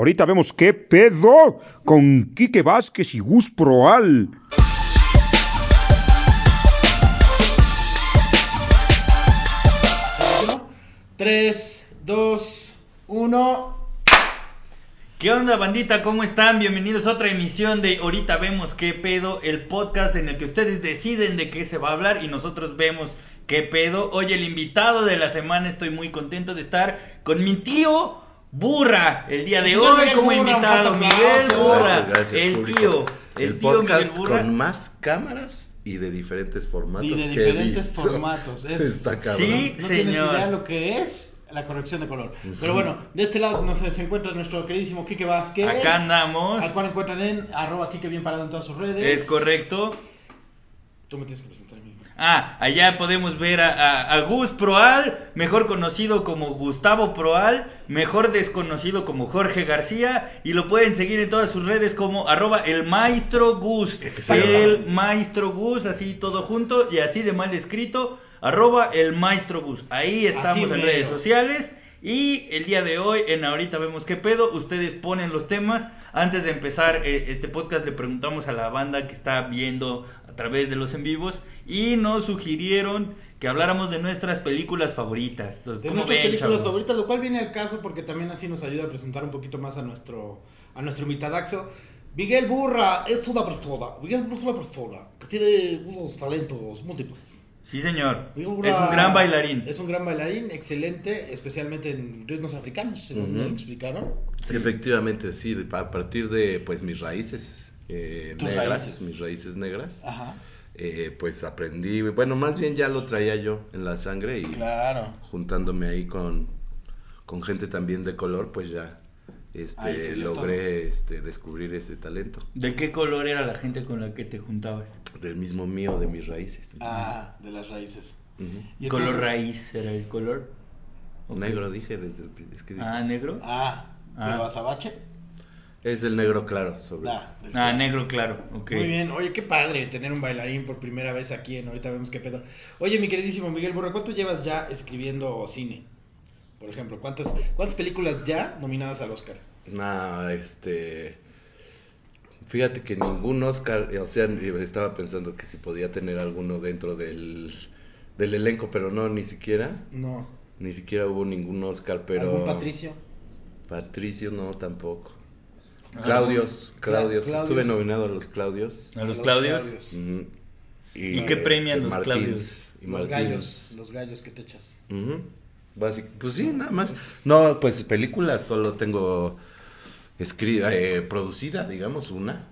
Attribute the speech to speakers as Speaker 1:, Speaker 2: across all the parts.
Speaker 1: Ahorita vemos qué pedo con Quique Vázquez y Gus Proal.
Speaker 2: Tres, dos, uno.
Speaker 3: ¿Qué onda, bandita? ¿Cómo están? Bienvenidos a otra emisión de Ahorita vemos qué pedo, el podcast en el que ustedes deciden de qué se va a hablar y nosotros vemos qué pedo. Hoy el invitado de la semana estoy muy contento de estar con mi tío Burra el día de hoy
Speaker 2: Miguel
Speaker 3: como
Speaker 2: Burra,
Speaker 3: invitado. Miguel. Burra,
Speaker 4: Gracias, gracias,
Speaker 3: el
Speaker 4: público.
Speaker 3: tío, el,
Speaker 4: El
Speaker 3: tío
Speaker 4: podcast
Speaker 3: Miguel Burra.
Speaker 4: con más cámaras y de diferentes formatos.
Speaker 2: Y de
Speaker 4: que he
Speaker 2: diferentes
Speaker 4: visto.
Speaker 2: formatos. Es-
Speaker 4: Está cabrón.
Speaker 3: Sí.
Speaker 2: No tienes
Speaker 3: Señor.
Speaker 2: idea lo que es la corrección de color. Pero bueno, de este lado no sé, se encuentra nuestro queridísimo Quique Vázquez.
Speaker 3: Acá andamos.
Speaker 2: Al cual encuentran en arroba Quique bien parado en todas sus redes.
Speaker 3: Es correcto.
Speaker 2: Tú me tienes que presentar a mí.
Speaker 3: Ah, allá podemos ver a, a- a Gus Proal, mejor conocido como Gustavo Proal, mejor desconocido como Jorge García, y lo pueden seguir en todas sus redes como arroba el maestro Gus, el maestro Gus, así todo junto y así de mal escrito, arroba el maestro Gus. Ahí estamos en redes sociales. Y el día de hoy, en ahorita vemos qué pedo, ustedes ponen los temas. Antes de empezar eh, este podcast le preguntamos a la banda que está viendo través de los en vivos y nos sugirieron que habláramos de nuestras películas favoritas. Entonces,
Speaker 2: De
Speaker 3: ¿cómo
Speaker 2: nuestras
Speaker 3: ven,
Speaker 2: películas
Speaker 3: chavos?
Speaker 2: favoritas, lo cual viene al caso porque también así nos ayuda a presentar un poquito más a nuestro a nuestro invitadaxo. Miguel Burra es una persona, Miguel Burra es una persona que tiene unos talentos múltiples.
Speaker 3: Sí, señor.
Speaker 2: Miguel Burra
Speaker 3: Es un gran bailarín.
Speaker 2: Es un gran bailarín, excelente, especialmente en ritmos africanos, según me
Speaker 4: Ujú.
Speaker 2: explicaron.
Speaker 4: Sí, efectivamente, sí. A partir de pues mis raíces eh, negras,
Speaker 2: raíces.
Speaker 4: mis raíces negras,
Speaker 2: Ajá.
Speaker 4: eh, pues aprendí. Bueno, más bien ya lo traía yo en la sangre y
Speaker 2: Claro.
Speaker 4: juntándome ahí con, con gente también de color, pues ya este, logré este, descubrir ese talento.
Speaker 3: ¿De qué color era la gente con la que te juntabas?
Speaker 4: Del mismo mío, de mis raíces.
Speaker 2: Ah, de las raíces. Y
Speaker 3: color
Speaker 2: entonces-
Speaker 3: raíz era el color.
Speaker 4: Negro dije desde el principio. es que dije-
Speaker 3: Ah, negro.
Speaker 2: Ah, pero
Speaker 3: Ah.
Speaker 2: azabache.
Speaker 4: Es el negro claro sobre.
Speaker 2: Ah,
Speaker 3: Ah, negro claro. Ok.
Speaker 2: Muy bien, oye, qué padre tener un bailarín por primera vez aquí en Ahorita Vemos qué pedo. Oye, mi queridísimo Miguel Burra, ¿cuánto llevas ya escribiendo cine? Por ejemplo, ¿cuántas, cuántas películas ya nominadas al Oscar?
Speaker 4: Nah, este. Fíjate que ningún Oscar, o sea, estaba pensando que si podía tener alguno dentro del, del elenco, pero no, ni siquiera.
Speaker 2: No.
Speaker 4: Ni siquiera hubo ningún Oscar, pero.
Speaker 2: ¿Algún Patricio?
Speaker 4: Patricio no, tampoco. Claudios, Claudios,
Speaker 2: Claudios.
Speaker 4: estuve nominado a los Claudios.
Speaker 3: ¿A los Claudios? ¿Y qué premian los
Speaker 4: Martins
Speaker 3: Claudios?
Speaker 4: y
Speaker 2: Los gallos, los gallos que te echas.
Speaker 4: Pues sí, nada más. No, pues películas solo tengo escri- eh, producida, digamos, una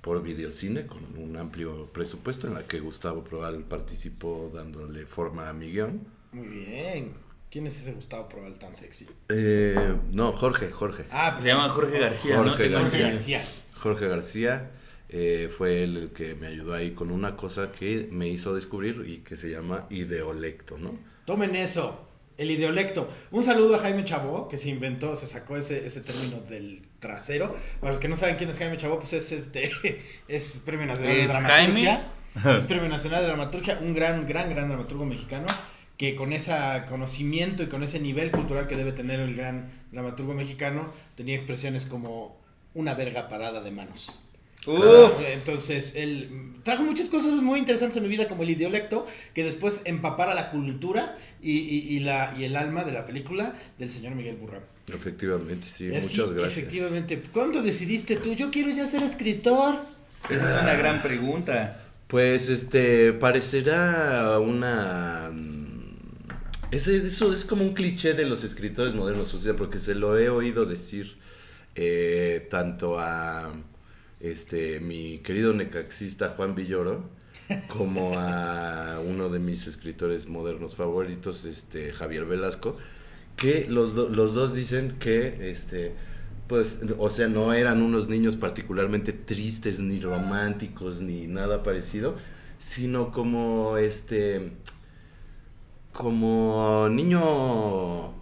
Speaker 4: por videocine con un amplio presupuesto en la que Gustavo Proal participó dándole forma a mi guion.
Speaker 2: Muy bien. ¿Quién es ese Gustavo Proal tan sexy?
Speaker 4: Eh, no, Jorge, Jorge.
Speaker 2: Ah, pues
Speaker 3: Se llama Jorge García, ¿no?
Speaker 4: Jorge
Speaker 2: Jorge
Speaker 3: entendido.
Speaker 2: García.
Speaker 4: Jorge García eh, fue el que me ayudó ahí con una cosa que me hizo descubrir y que se llama ideolecto, ¿no?
Speaker 2: Tomen eso, el ideolecto. Un saludo a Jaime Chabó, que se inventó, se sacó ese, ese término del trasero. Para los que no saben quién es Jaime Chabó, pues es este es Premio Nacional de
Speaker 3: ¿Es
Speaker 2: Dramaturgia.
Speaker 3: Jaime?
Speaker 2: Es Premio Nacional de Dramaturgia, un gran, gran, gran dramaturgo mexicano que con ese conocimiento y con ese nivel cultural que debe tener el gran dramaturgo mexicano, tenía expresiones como una verga parada de manos.
Speaker 3: Uf.
Speaker 2: Entonces, él trajo muchas cosas muy interesantes en mi vida, como el idiolecto, que después empapara la cultura y, y- y la, y el alma de la película del señor Miguel Burra.
Speaker 4: Efectivamente, sí,
Speaker 2: así,
Speaker 4: muchas gracias.
Speaker 2: Efectivamente. ¿Cuándo decidiste tú? Yo quiero ya ser escritor.
Speaker 3: Esa es una gran pregunta.
Speaker 4: Pues este parecerá una eso es como un cliché de los escritores modernos, o sea, porque se lo he oído decir eh, tanto a este mi querido necaxista Juan Villoro como a uno de mis escritores modernos favoritos, este Javier Velasco, que los, los dos dicen que este pues o sea no eran unos niños particularmente tristes ni románticos ni nada parecido sino como este como niño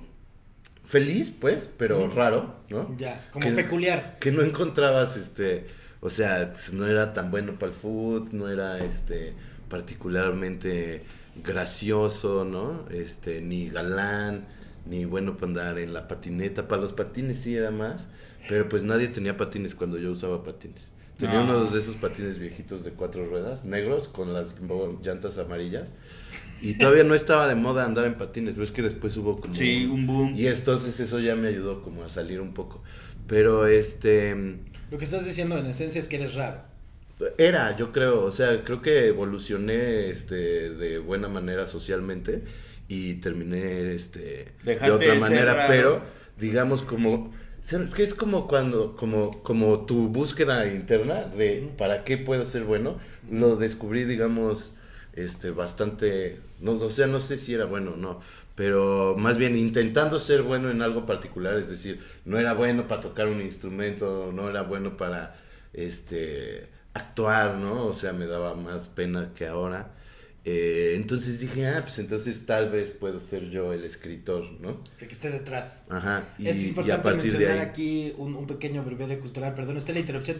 Speaker 4: feliz pues pero raro no
Speaker 2: Ya, como
Speaker 4: Que-
Speaker 2: peculiar.
Speaker 4: que no encontrabas este o sea pues, no era tan bueno para el food no era este particularmente gracioso no este ni galán ni bueno para andar en la patineta. Para los patines sí era más, pero pues nadie tenía patines cuando yo usaba patines. Tenía
Speaker 3: Ah.
Speaker 4: uno de esos patines viejitos de cuatro ruedas, negros, con las llantas amarillas. Y todavía no estaba de moda andar en patines. Ves que después hubo como...
Speaker 3: Sí, un boom.
Speaker 4: Y entonces eso ya me ayudó como a salir un poco. Pero este...
Speaker 2: Lo que estás diciendo en esencia es que eres raro.
Speaker 4: Era, yo creo, o sea, creo que evolucioné este, de buena manera socialmente y terminé este, de otra manera,
Speaker 3: raro.
Speaker 4: pero digamos como, es que es como cuando, como, como tu búsqueda interna de para qué puedo ser bueno, lo descubrí, digamos, este, bastante, no, o sea, no sé si era bueno o no, pero más bien intentando ser bueno en algo particular, es decir, no era bueno para tocar un instrumento, no era bueno para, este, actuar, ¿no? O sea, me daba más pena que ahora. Eh, entonces dije, ah, pues entonces tal vez puedo ser yo el escritor, ¿no?
Speaker 2: El que esté detrás.
Speaker 4: Ajá. Y,
Speaker 2: es
Speaker 4: y
Speaker 2: importante
Speaker 4: a de
Speaker 2: mencionar
Speaker 4: ahí.
Speaker 2: aquí un, un pequeño breviario cultural, perdón, está la interrupción.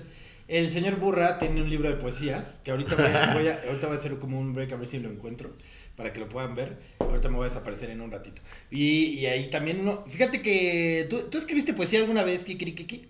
Speaker 2: El señor Burra tiene un libro de poesías que ahorita voy a, voy a- ahorita voy a hacer como un break a ver si lo encuentro para que lo puedan ver. Ahorita me voy a desaparecer en un ratito. Y, y ahí también uno, fíjate que tú, ¿tú escribiste poesía alguna vez, Kikirikiki.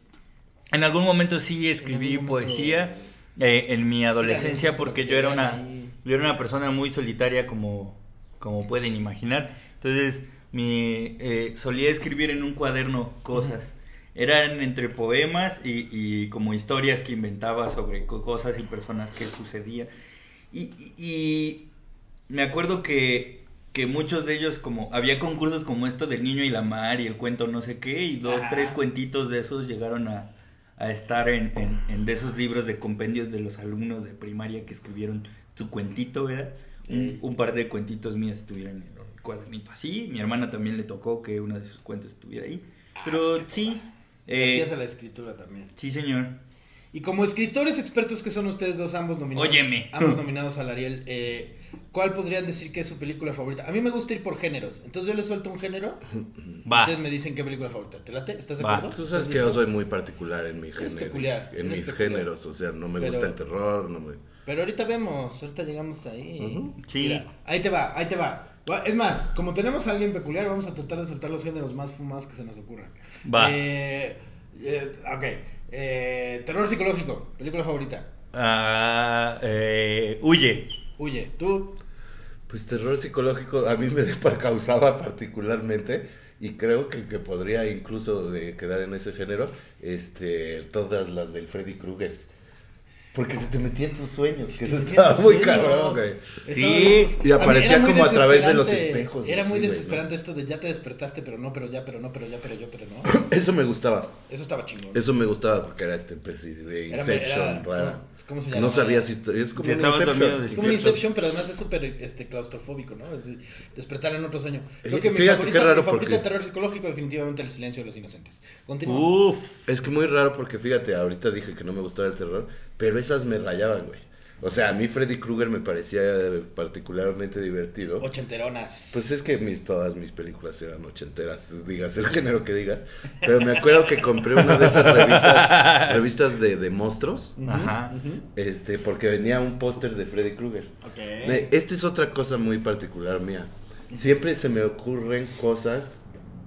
Speaker 3: En algún momento sí escribí
Speaker 2: momento-
Speaker 3: poesía eh, en mi adolescencia porque yo era una yo era una persona muy solitaria como como pueden imaginar. Entonces mi eh, solía escribir en un cuaderno cosas. Eran entre poemas y, y como historias que inventaba sobre co- cosas y personas que sucedían. Y, y- y me acuerdo que, que muchos de ellos, como había concursos como esto del niño y la mar y el cuento no sé qué, y dos, tres cuentitos de esos llegaron a, a estar en, en, en de esos libros de compendios de los alumnos de primaria que escribieron su cuentito, ¿verdad? Un,
Speaker 2: Ey.
Speaker 3: un par de cuentitos míos estuvieron en el cuadernito así. Mi hermana también le tocó que uno de sus cuentos estuviera ahí.
Speaker 2: Ah,
Speaker 3: Pero
Speaker 2: pues, qué
Speaker 3: sí. Eh,
Speaker 2: Hacías a la escritura también.
Speaker 3: sí señor.
Speaker 2: Y como escritores expertos que son ustedes dos, ambos nominados,
Speaker 3: Óyeme.
Speaker 2: ambos nominados al Ariel, eh, ¿cuál podrían decir que es su película favorita? A mí me gusta ir por géneros, entonces yo les suelto un género,
Speaker 3: Va.
Speaker 2: ustedes me dicen qué película favorita. ¿Te late? ¿Estás de
Speaker 3: Va.
Speaker 2: acuerdo?
Speaker 4: Tú sabes
Speaker 2: ¿Estás
Speaker 4: que yo soy muy particular en mi
Speaker 2: Eres
Speaker 4: género.
Speaker 2: peculiar,
Speaker 4: En
Speaker 2: eres
Speaker 4: mis
Speaker 2: peculiar.
Speaker 4: géneros, o sea, no me
Speaker 2: Pero-
Speaker 4: gusta el terror, no me...
Speaker 2: Pero ahorita vemos, ahorita llegamos ahí.
Speaker 3: Sí.
Speaker 2: Mira, ahí te va, ahí te va. Es más, como tenemos a alguien peculiar, vamos a tratar de soltar los géneros más fumados que se nos ocurran.
Speaker 3: Va.
Speaker 2: Eh, eh, ok. Eh, terror psicológico, película favorita.
Speaker 3: Ah, eh, huye.
Speaker 2: Huye, tú.
Speaker 4: Pues terror psicológico a mí me causaba particularmente y creo que, que podría incluso eh, quedar en ese género este todas las del Freddy Krueger. Porque se te metía en tus sueños, que eso estaba muy
Speaker 2: sueños.
Speaker 4: cabrón, güey.
Speaker 3: Sí.
Speaker 4: Y
Speaker 2: mí
Speaker 4: aparecía como a través de los espejos,
Speaker 2: Era muy desesperante
Speaker 4: ¿no?
Speaker 2: esto de ya te despertaste, pero no, pero ya, pero no, pero ya, pero yo, pero no.
Speaker 4: Eso me gustaba.
Speaker 2: Eso estaba chingón.
Speaker 4: Eso me gustaba porque era este especie de Inception
Speaker 2: era-
Speaker 4: rara.
Speaker 2: ¿cómo se
Speaker 4: No
Speaker 2: llama?
Speaker 4: sabías si esto- es como un Inception.
Speaker 2: Es como un. Inception, pero además es súper este, claustrofóbico, ¿no? Es despertar en otro sueño. Creo
Speaker 4: Eh,
Speaker 2: que mi
Speaker 4: fíjate
Speaker 2: favorita,
Speaker 4: qué raro
Speaker 2: mi favorita
Speaker 4: porque-
Speaker 2: de terror psicológico definitivamente El silencio de los inocentes. Continúa.
Speaker 3: Uf.
Speaker 4: Es que muy raro porque fíjate, ahorita dije que no me gustaba el terror, pero esas me rayaban, güey. O sea, a mí Freddy Krueger me parecía eh, particularmente divertido.
Speaker 2: Ochenteronas.
Speaker 4: Pues es que mis, todas mis películas eran ochenteras, digas el género que digas. Pero me acuerdo que compré una de esas revistas, revistas de, de monstruos,
Speaker 3: Ajá.
Speaker 4: este, porque venía un póster de Freddy Krueger.
Speaker 2: Ok.
Speaker 4: Eh, Esta es otra cosa muy particular mía. Siempre se me ocurren cosas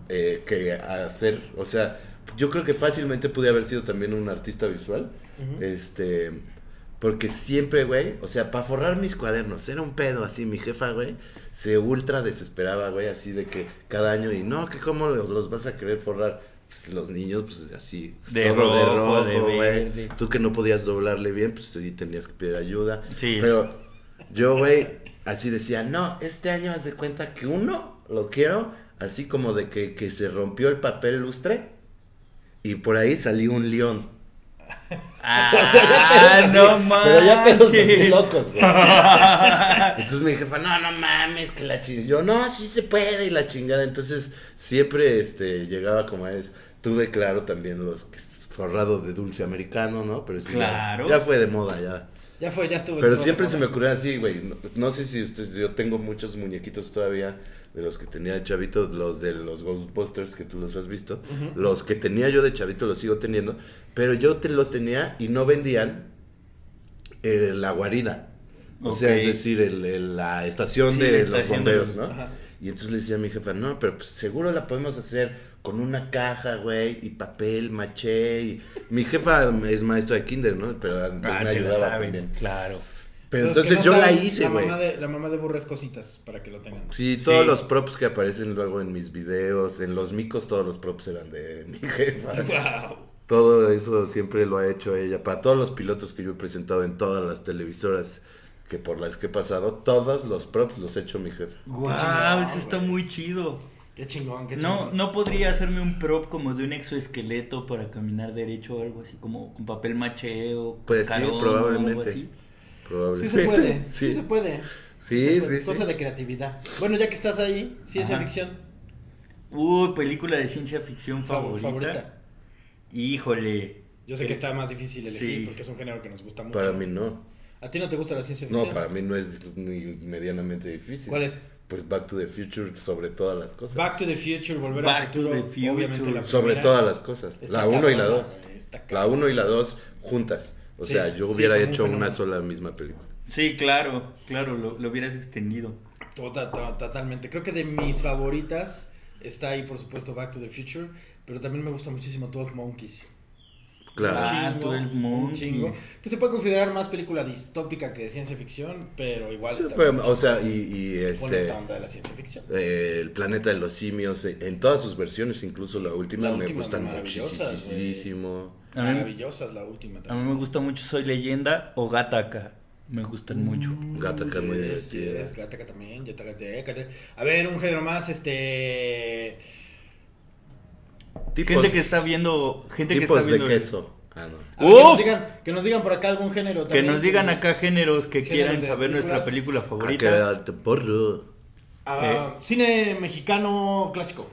Speaker 4: eh, que hacer, o sea, yo creo que fácilmente pude haber sido también un artista visual. Este, porque siempre, güey, o sea, para forrar mis cuadernos, era un pedo así, mi jefa, güey, se ultra desesperaba, güey, así de que cada año, y no, que cómo lo- los vas a querer forrar. Pues los niños, pues así, pues,
Speaker 3: De
Speaker 4: todo de
Speaker 3: rojo, de
Speaker 4: rojo, güey. Tú que no podías doblarle bien, pues sí tenías que pedir ayuda.
Speaker 3: Sí.
Speaker 4: Pero yo, güey, así decía, no, este año haz de cuenta que uno lo quiero, así como de que, que se rompió el papel lustre y por ahí salió un león.
Speaker 3: Ah,
Speaker 4: O sea,
Speaker 3: no mames.
Speaker 4: Pero ya pedos así locos, güey. Entonces mi jefa, no, no mames, que la chingada. Yo, no, sí se puede y la chingada. Entonces siempre este, llegaba como es. Tuve claro también los que forrado de dulce americano, ¿no? Pero sí, ya fue de moda, ya.
Speaker 2: Ya fue, ya estuvo.
Speaker 4: Pero siempre se me ocurrió así, güey. No, no sé si ustedes, yo tengo muchos muñequitos todavía de los que tenía de chavito, los de los Ghostbusters que tú los has visto. Los que tenía yo de chavito los sigo teniendo, pero yo te los tenía y no vendían eh, la guarida. O sea, es decir, el- el- la estación
Speaker 3: Sí,
Speaker 4: de
Speaker 3: la
Speaker 4: los
Speaker 3: de
Speaker 4: bomberos,
Speaker 3: los-
Speaker 4: ¿no?
Speaker 2: Ajá.
Speaker 4: Y entonces le decía a mi jefa, no, pero pues seguro la podemos hacer con una caja, güey, y papel, maché. Y... Mi jefa es maestra de kinder, ¿no? Pero antes
Speaker 3: Ah,
Speaker 4: me ayudaba
Speaker 3: saben,
Speaker 4: también.
Speaker 3: claro.
Speaker 4: Pero
Speaker 2: Los
Speaker 4: entonces
Speaker 2: no
Speaker 4: yo la hice, güey.
Speaker 2: mamá de- La mamá de burro es cositas, para que lo tengan.
Speaker 4: Sí, todos
Speaker 3: Sí.
Speaker 4: los props que aparecen luego en mis videos, en los micos, todos los props eran de mi jefa.
Speaker 2: Wow.
Speaker 4: Todo eso siempre lo ha hecho ella. Para todos los pilotos que yo he presentado en todas las televisoras que por las que he pasado, todos los props los ha hecho mi jefa.
Speaker 3: Guau,
Speaker 2: chingón,
Speaker 3: eso está
Speaker 2: güey.
Speaker 3: muy chido.
Speaker 2: Qué chingón, qué
Speaker 3: No,
Speaker 2: chingón.
Speaker 3: no podría hacerme un prop como de un exoesqueleto para caminar derecho o algo así, como con papel maché o con
Speaker 4: Pues sí,
Speaker 3: carón o algo
Speaker 4: probablemente.
Speaker 3: así.
Speaker 2: Sí
Speaker 4: Probablemente.
Speaker 2: se puede, sí,
Speaker 4: Sí.
Speaker 2: se puede.
Speaker 4: Sí,
Speaker 2: se puede.
Speaker 4: sí,
Speaker 2: Cosa
Speaker 4: sí.
Speaker 2: de creatividad. Bueno, ya que estás ahí, ciencia
Speaker 3: Ajá.
Speaker 2: ficción.
Speaker 3: Uy, película de ciencia ficción
Speaker 2: Fav-
Speaker 3: favorita. Híjole.
Speaker 2: Yo sé que está más difícil elegir
Speaker 3: Sí.
Speaker 2: porque es un género que nos gusta mucho.
Speaker 4: Para mí no.
Speaker 2: ¿A ti no te gusta la ciencia
Speaker 4: No,
Speaker 2: ficción?
Speaker 4: para mí no es ni medianamente difícil.
Speaker 2: ¿Cuál es?
Speaker 4: Pues Back to the Future sobre todas las cosas.
Speaker 2: Back to the Future, volver
Speaker 3: Back
Speaker 2: al
Speaker 3: to
Speaker 2: futuro.
Speaker 3: the Future.
Speaker 2: Obviamente la
Speaker 4: sobre todas las cosas. La 1 y la
Speaker 2: cabrona,
Speaker 4: 2.
Speaker 2: güey, está
Speaker 4: La
Speaker 2: cabrona.
Speaker 4: 1 y la 2 juntas. O
Speaker 2: Sí,
Speaker 4: sea, yo
Speaker 2: sí,
Speaker 4: hubiera
Speaker 2: un
Speaker 4: hecho una
Speaker 2: fenómeno.
Speaker 4: sola misma película.
Speaker 3: Sí, claro, claro, lo, lo hubieras extendido.
Speaker 2: Tota- to- totalmente. Creo que de mis favoritas está ahí, por supuesto, Back to the Future. Pero también me gusta muchísimo 12 Monkeys.
Speaker 4: Claro.
Speaker 3: Ah,
Speaker 2: Un chingo,
Speaker 3: 12
Speaker 2: un
Speaker 3: Monkeys.
Speaker 2: chingo. Que se puede considerar más película distópica que de ciencia ficción, pero igual está
Speaker 4: Pero, o sea, y, y
Speaker 2: con
Speaker 4: este
Speaker 2: esta onda de la ciencia ficción.
Speaker 4: eh, el planeta de los simios eh, en todas sus versiones, incluso la última
Speaker 2: La
Speaker 4: me
Speaker 2: última,
Speaker 4: gustan muchísimo.
Speaker 3: A
Speaker 2: Maravillosas la última
Speaker 3: a
Speaker 2: también.
Speaker 3: mí me gusta mucho Soy Leyenda o Gataca. Me gustan mucho.
Speaker 4: Gattaca muy
Speaker 2: Yes, Gattaca también. A ver, un género más, este...
Speaker 4: Tipos,
Speaker 3: gente que está viendo, gente que
Speaker 4: tipos
Speaker 3: está viendo
Speaker 4: de queso. Ah, no.
Speaker 2: A ver, que, nos digan, que nos digan por acá algún género
Speaker 3: Que
Speaker 2: también.
Speaker 3: nos digan acá géneros que
Speaker 2: Géneros
Speaker 3: quieran saber nuestra película
Speaker 2: películas.
Speaker 3: favorita.
Speaker 4: Porro.
Speaker 2: Ah, Cine mexicano clásico.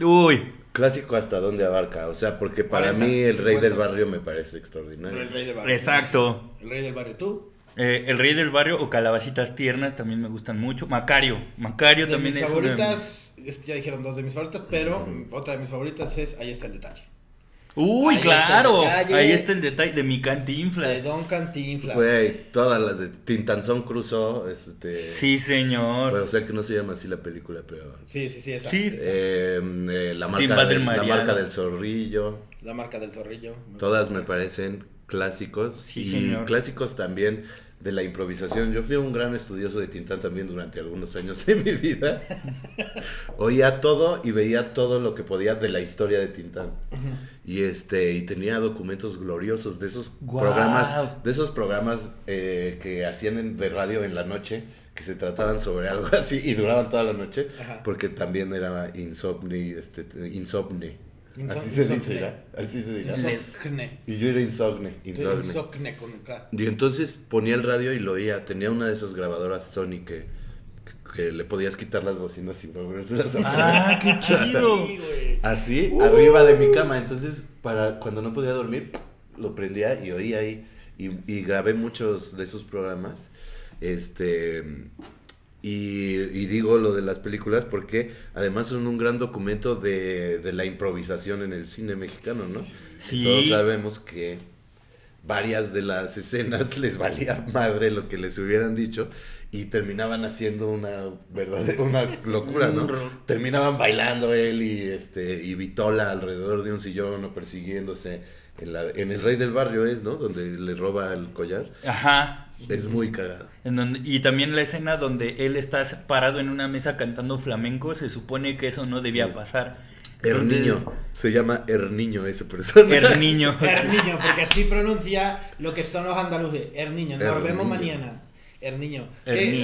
Speaker 3: Uy,
Speaker 4: Clásico hasta dónde abarca, o sea, porque para
Speaker 2: 40s,
Speaker 4: mí el rey del
Speaker 2: 50s.
Speaker 4: barrio me parece extraordinario.
Speaker 2: El rey del barrio.
Speaker 3: Exacto.
Speaker 2: El rey del barrio, ¿tú?
Speaker 3: Eh, El Rey del Barrio o Calabacitas Tiernas también me gustan mucho. Macario, Macario
Speaker 2: De
Speaker 3: también
Speaker 2: mis
Speaker 3: es una de mis-
Speaker 2: favoritas, es que ya dijeron dos de mis favoritas, pero otra de mis favoritas es Ahí está el detalle.
Speaker 3: Uy,
Speaker 2: Ahí está
Speaker 3: claro.
Speaker 2: detalle.
Speaker 3: Ahí está el detalle de mi
Speaker 2: De
Speaker 3: cantinflas.
Speaker 2: Don Cantinflas.
Speaker 4: Güey, todas las de Tintanzón Crusoe, este...
Speaker 3: Sí, señor.
Speaker 4: Bueno, o sea que no se llama así la película, pero...
Speaker 2: Sí, sí, sí, esa.
Speaker 3: Sí.
Speaker 2: esa.
Speaker 4: Eh, eh, la, marca del,
Speaker 3: el
Speaker 4: la marca del zorrillo,
Speaker 2: La marca del zorrillo.
Speaker 4: todas me parecen clásicos
Speaker 3: Sí,
Speaker 4: y
Speaker 3: señor.
Speaker 4: clásicos también de la improvisación. Yo fui un gran estudioso de Tintán también durante algunos años de mi vida. Oía todo y veía todo lo que podía de la historia de Tintán. Y este y tenía documentos gloriosos de esos programas, de esos programas eh, que hacían en- de radio en la noche, que se trataban sobre algo así y duraban toda la noche,
Speaker 2: Ajá.
Speaker 4: porque también era insomni, este, insomne.
Speaker 2: Inso-
Speaker 4: así se dice. ¿verdad? Así se dice.
Speaker 2: Insocne.
Speaker 4: Y yo era insomne, insomne.
Speaker 2: Insocne con K.
Speaker 4: Y entonces ponía el radio y lo oía. Tenía una de esas grabadoras Sony que, que le podías quitar las bocinas sin volvérselas a
Speaker 3: Ah, qué chido.
Speaker 4: Así, arriba de mi cama. Entonces, para cuando no podía dormir, lo prendía y oía ahí. Y, y grabé muchos de esos programas. Este. Y, y digo lo de las películas porque además son un gran documento de, de la improvisación en el cine mexicano, ¿no?
Speaker 3: Sí.
Speaker 4: Todos sabemos que varias de las escenas les valía madre lo que les hubieran dicho y terminaban haciendo una verdadera una locura, ¿no? Terminaban bailando él y este y Vitola alrededor de un sillón o persiguiéndose en la en el Rey del Barrio es, ¿no? Donde le roba el collar.
Speaker 3: Ajá.
Speaker 4: Es muy cagado.
Speaker 3: En donde- y también la escena donde él está parado en una mesa cantando flamenco, se supone que eso no debía pasar. Entonces,
Speaker 4: Herniño, se llama Herniño ese personaje.
Speaker 3: Herniño.
Speaker 2: Herniño, porque así pronuncia lo que son los andaluces. Herniño. Nos vemos mañana. Herniño.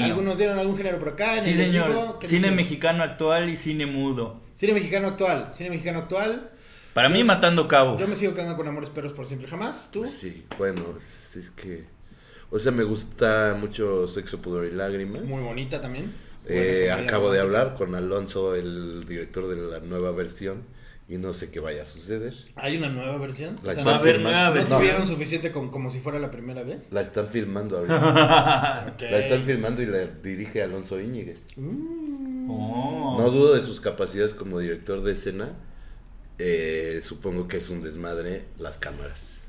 Speaker 2: ¿Algunos dieron algún género por acá? ¿En
Speaker 3: Sí,
Speaker 2: el
Speaker 3: señor.
Speaker 2: ¿Qué
Speaker 3: Cine mexicano actual y cine mudo.
Speaker 2: Cine mexicano actual. Cine mexicano actual.
Speaker 3: Para mí, matando cabos.
Speaker 2: Yo me sigo quedando con Amores Perros por siempre jamás. ¿Tú?
Speaker 4: Sí, bueno, es que o sea, me gusta mucho Sexo, Pudor y Lágrimas.
Speaker 2: Muy bonita también.
Speaker 4: Eh, acabo de hablar con Alonso, el director de la nueva versión, y no sé qué vaya a suceder.
Speaker 2: ¿Hay una nueva versión?
Speaker 4: La
Speaker 2: O sea,
Speaker 3: Va a
Speaker 2: ¿no,
Speaker 3: haber nueva
Speaker 2: ¿no
Speaker 3: versión.
Speaker 2: tuvieron suficiente con, como si fuera la primera vez?
Speaker 4: La están filmando ahorita. La están filmando y la dirige Alonso Íñiguez.
Speaker 2: Mm.
Speaker 3: Oh.
Speaker 4: No dudo de sus capacidades como director de escena. Eh, supongo que es un desmadre las cámaras.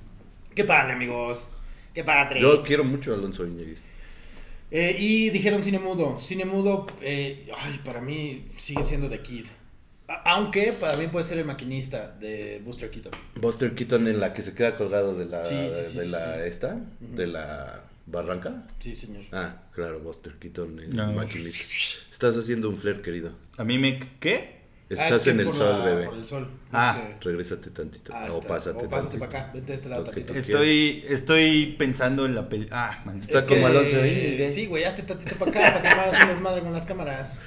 Speaker 2: Qué padre, amigos. Qué padre.
Speaker 4: Yo quiero mucho a Alonso Íñiguez.
Speaker 2: Eh, y dijeron cine mudo. Cine mudo, eh, ay, para mí sigue siendo The Kid. A- aunque para mí puede ser el maquinista de Buster Keaton.
Speaker 4: Buster Keaton en la que se queda colgado de la,
Speaker 2: Sí, sí, sí,
Speaker 4: de
Speaker 2: sí,
Speaker 4: la
Speaker 2: sí.
Speaker 4: esta, de la barranca.
Speaker 2: Sí, señor.
Speaker 4: Ah, claro, Buster Keaton, el
Speaker 3: No.
Speaker 4: maquinista. Estás haciendo un flare, querido.
Speaker 3: A mí me... ¿Qué?
Speaker 2: Ah,
Speaker 4: Estás
Speaker 2: es que
Speaker 4: en
Speaker 2: es
Speaker 4: el sol,
Speaker 2: la-
Speaker 4: bebé.
Speaker 2: Por el sol.
Speaker 3: Ah.
Speaker 2: Que-
Speaker 4: Regrésate tantito.
Speaker 2: Ah,
Speaker 4: o
Speaker 2: está.
Speaker 4: pásate
Speaker 2: O pásate
Speaker 4: tantito.
Speaker 2: para acá. Vente de este lado
Speaker 4: que
Speaker 3: Estoy, estoy pensando en la peli... Ah, man.
Speaker 4: Está
Speaker 2: Es
Speaker 4: como
Speaker 2: que-
Speaker 4: Alonso ahí, ¿qué?
Speaker 2: Sí, güey, hazte tantito para acá para que no hagas un desmadre con las cámaras.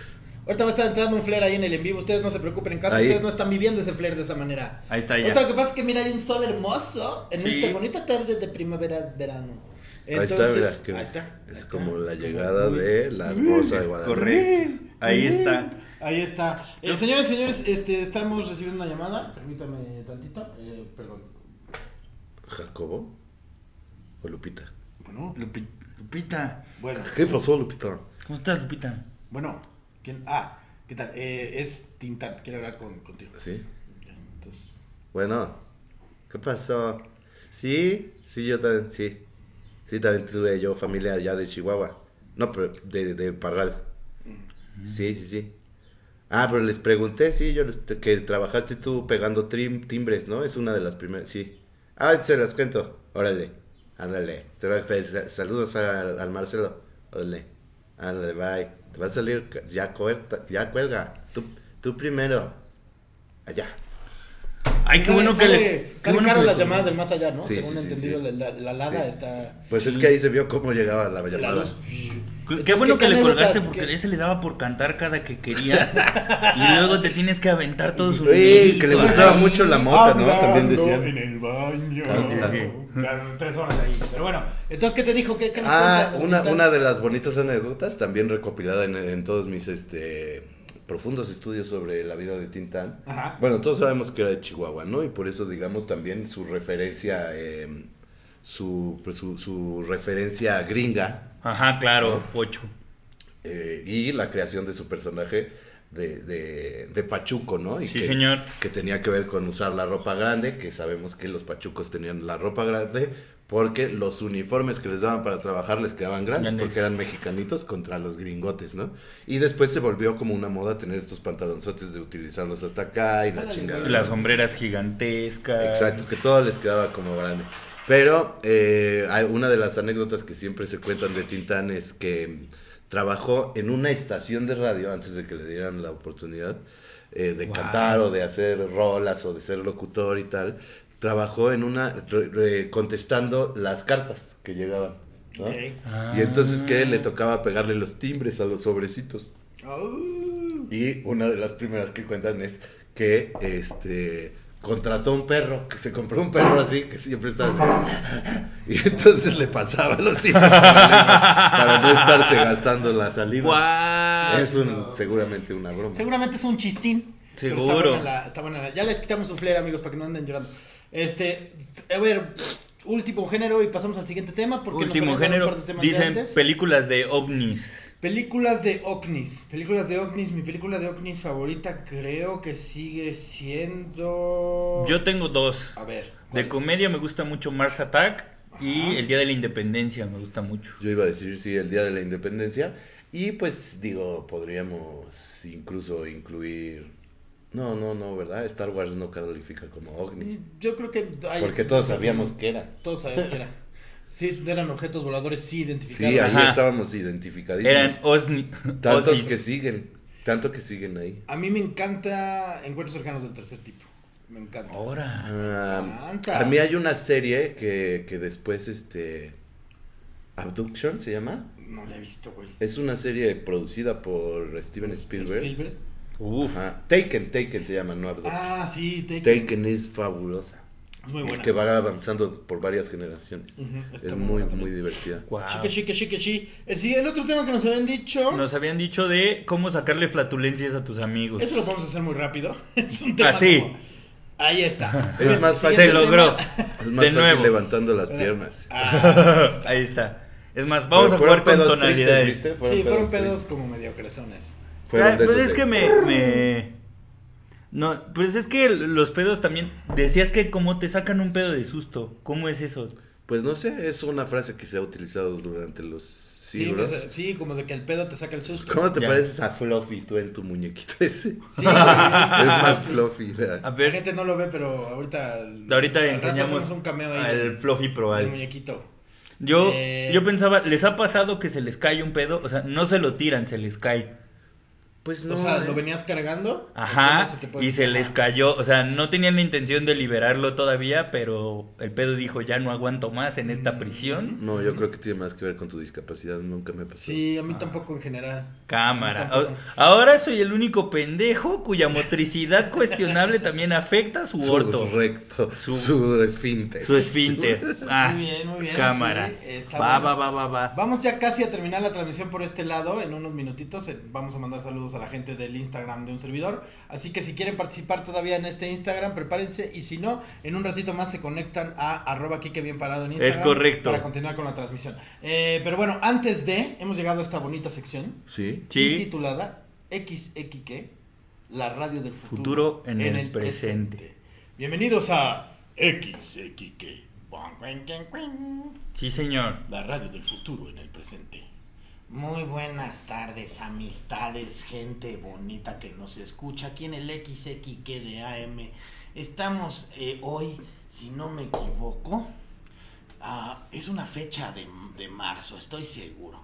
Speaker 2: Ahorita va a estar entrando un flare ahí en el en vivo. Ustedes no se preocupen en casa.
Speaker 4: Ahí.
Speaker 2: Ustedes no están viviendo ese flare de esa manera.
Speaker 3: Ahí está ya.
Speaker 2: Otra que pasa es que mira, hay un sol hermoso en
Speaker 3: Sí.
Speaker 2: esta bonita tarde de primavera, verano.
Speaker 4: Ahí está, mira, que
Speaker 2: ahí está.
Speaker 4: es
Speaker 2: ahí
Speaker 4: como la llegada de la Rosa de Guadalupe.
Speaker 3: Correcto. Ahí está.
Speaker 2: Ahí está. Eh, señores, señores, este, estamos recibiendo una llamada. Permítame tantito. Eh, perdón.
Speaker 4: ¿Jacobo? ¿O Lupita?
Speaker 2: Bueno,
Speaker 3: Lupi- Lupita.
Speaker 2: bueno,
Speaker 4: ¿Qué pasó, Lupita?
Speaker 3: ¿Cómo estás, Lupita?
Speaker 2: bueno. ¿Quién? Ah, ¿qué tal? Eh, es Tintán. Quiero hablar con, contigo.
Speaker 4: ¿Sí?
Speaker 2: Entonces,
Speaker 4: Bueno, ¿qué pasó? Sí, sí, yo también, sí. Sí, también tuve yo familia allá de Chihuahua. No, pero de, de Parral. Sí, sí, sí. Ah, pero les pregunté, sí, yo les- que trabajaste tú pegando trim- timbres, ¿no? Es una de las primeras, sí. Ah, se las cuento. Órale, ándale. Fe- Saludos al, al Marcelo. Órale, ándale, bye. Te va a salir, ya, cuerta- ya cuelga. Tú, tú primero. Allá.
Speaker 3: Ay, qué
Speaker 2: sale-
Speaker 3: bueno que
Speaker 2: sale-
Speaker 3: le... qué bueno
Speaker 2: caro
Speaker 3: que
Speaker 2: las
Speaker 3: le-
Speaker 2: llamadas del más allá, ¿no?
Speaker 4: Sí,
Speaker 2: Según
Speaker 4: sí,
Speaker 2: entendido,
Speaker 4: sí.
Speaker 2: La, la lada
Speaker 4: Sí.
Speaker 2: está.
Speaker 4: Pues es que ahí se vio cómo llegaba la
Speaker 2: la
Speaker 4: llamada.
Speaker 2: luz.
Speaker 3: Qué bueno que le colgaste porque
Speaker 2: ¿Qué-
Speaker 3: ese le daba por cantar cada que quería. y luego te tienes que aventar todo su
Speaker 4: Ey, que le gustaba mucho la mota, ¿no? También decían.
Speaker 2: En el baño.
Speaker 4: Claro,
Speaker 3: sí.
Speaker 2: Claro, tres horas ahí. Pero bueno, entonces, ¿qué te dijo? ¿Qué, qué nos
Speaker 4: Ah, una, una de las bonitas anécdotas, también recopilada en, en todos mis este profundos estudios sobre la vida de Tintán.
Speaker 2: Ajá.
Speaker 4: Bueno, todos sabemos que era de Chihuahua, ¿no? Y por eso, digamos, también su referencia, eh, su, su, su referencia gringa
Speaker 3: Ajá, claro, Pocho.
Speaker 4: eh, y la creación de su personaje de, de, de Pachuco, ¿no? Y
Speaker 3: Sí,
Speaker 4: que,
Speaker 3: señor.
Speaker 4: que tenía que ver con usar la ropa grande, que sabemos que los pachucos tenían la ropa grande porque los uniformes que les daban para trabajar les quedaban grandes, porque eran mexicanitos contra los gringotes, ¿no? Y después se volvió como una moda tener estos pantalonzotes de utilizarlos hasta acá y la chingada.
Speaker 3: Las sombreras gigantescas.
Speaker 4: Exacto, que todo les quedaba como grande. Pero eh, hay una de las anécdotas que siempre se cuentan de Tintán es que trabajó en una estación de radio antes de que le dieran la oportunidad eh, de
Speaker 3: Wow.
Speaker 4: cantar o de hacer rolas o de ser locutor y tal. Trabajó en una re- re- contestando las cartas que llegaban.
Speaker 3: Ah.
Speaker 4: Y entonces que le tocaba pegarle los timbres a los sobrecitos.
Speaker 2: Oh.
Speaker 4: Y una de las primeras que cuentan es que este contrató un perro, que se compró un perro así, que siempre estaba así. Y entonces le pasaba los con la lengua para no estarse gastando la saliva.
Speaker 3: Guau.
Speaker 4: Es un, seguramente una broma.
Speaker 2: Seguramente es un chistín.
Speaker 3: Seguro.
Speaker 2: Está buena, la, está buena la- Ya les quitamos su flair, amigos, para que no anden llorando. Este, a ver, último género y pasamos al siguiente tema. Porque nos
Speaker 3: Último
Speaker 2: habían dado un
Speaker 3: género.
Speaker 2: par de temas de
Speaker 3: Dicen
Speaker 2: antes.
Speaker 3: películas de ovnis.
Speaker 2: Películas de ovnis. Películas de ovnis. Mi película de ovnis favorita creo que sigue siendo.
Speaker 3: Yo tengo dos.
Speaker 2: A ver.
Speaker 3: De comedia me gusta mucho Mars Attack y
Speaker 2: Ajá.
Speaker 3: El Día de la Independencia me gusta mucho.
Speaker 4: Yo iba a decir, sí, el Día de la Independencia. Y pues digo, podríamos incluso incluir... No, no, no, ¿verdad? Star Wars no califica como ovni.
Speaker 2: Yo creo que. hay-
Speaker 4: Porque todos sabíamos que era.
Speaker 2: Todos sabíamos que era. Sí, eran objetos voladores, sí, identificados.
Speaker 4: Sí, ahí
Speaker 3: Ajá.
Speaker 4: estábamos identificadísimos.
Speaker 3: Eran osni.
Speaker 4: Tantos
Speaker 3: osis.
Speaker 4: que siguen, tanto que siguen ahí.
Speaker 2: A mí me encanta Encuentros cercanos del tercer tipo. Me encanta.
Speaker 3: Ahora.
Speaker 4: Ah,
Speaker 2: Canta.
Speaker 4: a mí hay una serie que, que después, este... Abduction se llama.
Speaker 2: No la he visto, güey.
Speaker 4: Es una serie producida por Steven Spielberg.
Speaker 2: Spielberg.
Speaker 3: Uf.
Speaker 4: Ajá. Taken, Taken se llama, no Abduction.
Speaker 2: Ah, sí, Taken.
Speaker 4: Taken es fabulosa.
Speaker 2: Es muy buena.
Speaker 4: Que va avanzando por varias generaciones.
Speaker 2: Está
Speaker 4: es
Speaker 2: muy
Speaker 4: muy, divertida.
Speaker 3: Guau.
Speaker 2: Chique, chique, chique, chique. El, sí, el otro tema que nos habían dicho.
Speaker 3: Nos habían dicho de cómo sacarle flatulencias a tus amigos.
Speaker 2: Eso lo podemos hacer muy rápido. es un tema.
Speaker 3: Así.
Speaker 2: como- Ahí está.
Speaker 4: Es más fácil.
Speaker 3: Se logró.
Speaker 4: Es más
Speaker 3: de
Speaker 4: fácil
Speaker 3: nuevo.
Speaker 4: levantando las piernas.
Speaker 2: Ah,
Speaker 3: Ahí está. Es más, vamos a jugar con
Speaker 4: pedos tristes,
Speaker 3: tonalidades.
Speaker 4: ¿viste?
Speaker 2: sí, fueron pedos
Speaker 4: tristes.
Speaker 2: como mediocresones.
Speaker 4: Fueron
Speaker 3: Ah,
Speaker 4: de
Speaker 3: pues
Speaker 4: esos
Speaker 3: es
Speaker 4: de-
Speaker 3: que me, me- No, pues es que los pedos también... Decías que como te sacan un pedo de susto. ¿Cómo es eso?
Speaker 4: Pues no sé, es una frase que se ha utilizado durante los Sí,
Speaker 2: sa- sí, como de que el pedo te saca el susto.
Speaker 4: ¿Cómo te
Speaker 3: Ya.
Speaker 4: pareces a Fluffy tú en tu muñequito ese?
Speaker 2: Sí,
Speaker 4: es más. Fluffy. ¿verdad?
Speaker 3: A
Speaker 2: La
Speaker 3: ver,
Speaker 2: gente no lo ve, pero ahorita.
Speaker 3: ahorita
Speaker 2: al
Speaker 3: enseñamos
Speaker 2: hacemos un cameo ahí.
Speaker 3: al
Speaker 2: del-
Speaker 3: Fluffy Pro.
Speaker 2: del
Speaker 3: al-
Speaker 2: muñequito.
Speaker 3: Yo,
Speaker 2: Eh,
Speaker 3: yo pensaba, ¿les ha pasado que se les cae un pedo? O sea, no se lo tiran, se les cae.
Speaker 4: Pues no.
Speaker 2: o sea,
Speaker 4: eh.
Speaker 2: ¿lo venías cargando?
Speaker 3: Ajá,
Speaker 2: ¿Cómo te puede-
Speaker 3: y se les cayó, o sea, no tenían la intención de liberarlo todavía, pero el pedo dijo, ya no aguanto más en esta
Speaker 2: Mm.
Speaker 3: prisión.
Speaker 4: No, yo creo que tiene más que ver con tu discapacidad. Nunca me pasó.
Speaker 2: Sí, a mí tampoco en general.
Speaker 3: Cámara.
Speaker 2: A.
Speaker 3: A- Ahora soy el único pendejo cuya motricidad cuestionable también afecta su
Speaker 4: Su
Speaker 3: orto,
Speaker 4: recto.
Speaker 3: Su-
Speaker 4: Su, esfínter.
Speaker 3: su esfínter. Ah,
Speaker 2: Muy bien, muy bien,
Speaker 3: Cámara.
Speaker 2: sí, está
Speaker 3: va,
Speaker 2: bueno.
Speaker 3: va, va, va, va.
Speaker 2: Vamos ya casi a terminar la transmisión por este lado. En unos minutitos eh, vamos a mandar saludos a la gente del Instagram de un servidor. Así que si quieren participar todavía en este Instagram, prepárense. Y si no, en un ratito más se conectan a arroba Kike bien parado en Instagram.
Speaker 3: correcto.
Speaker 2: Para continuar con la transmisión. Eh, pero bueno, antes de, hemos llegado a esta bonita sección
Speaker 4: Sí.
Speaker 3: Sí.
Speaker 2: titulada XXK, la radio del futuro,
Speaker 3: Futuro en el presente.
Speaker 2: Bienvenidos a XXK.
Speaker 3: Sí, señor.
Speaker 2: La radio del futuro en el presente. Muy buenas tardes, amistades, gente bonita que nos escucha aquí en el XXK de AM. Estamos eh, hoy, si no me equivoco, ah, es una fecha de, de marzo, estoy seguro,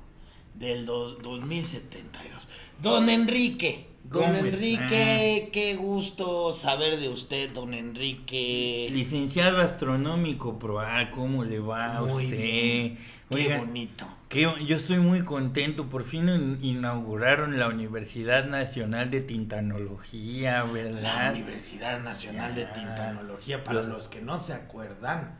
Speaker 2: del do- 2072. Don Enrique, don
Speaker 3: ¿Cómo
Speaker 2: Enrique, qué gusto saber de usted, don Enrique.
Speaker 3: Licenciado astronómico, pro, ah, ¿cómo le va a usted?
Speaker 2: bien, qué bonito.
Speaker 3: que yo estoy muy contento, por fin in- inauguraron la Universidad Nacional de Tintanología,
Speaker 2: La
Speaker 3: ¿verdad?
Speaker 2: Universidad Nacional de. Tintanología, para
Speaker 3: Los-
Speaker 2: los que no se acuerdan,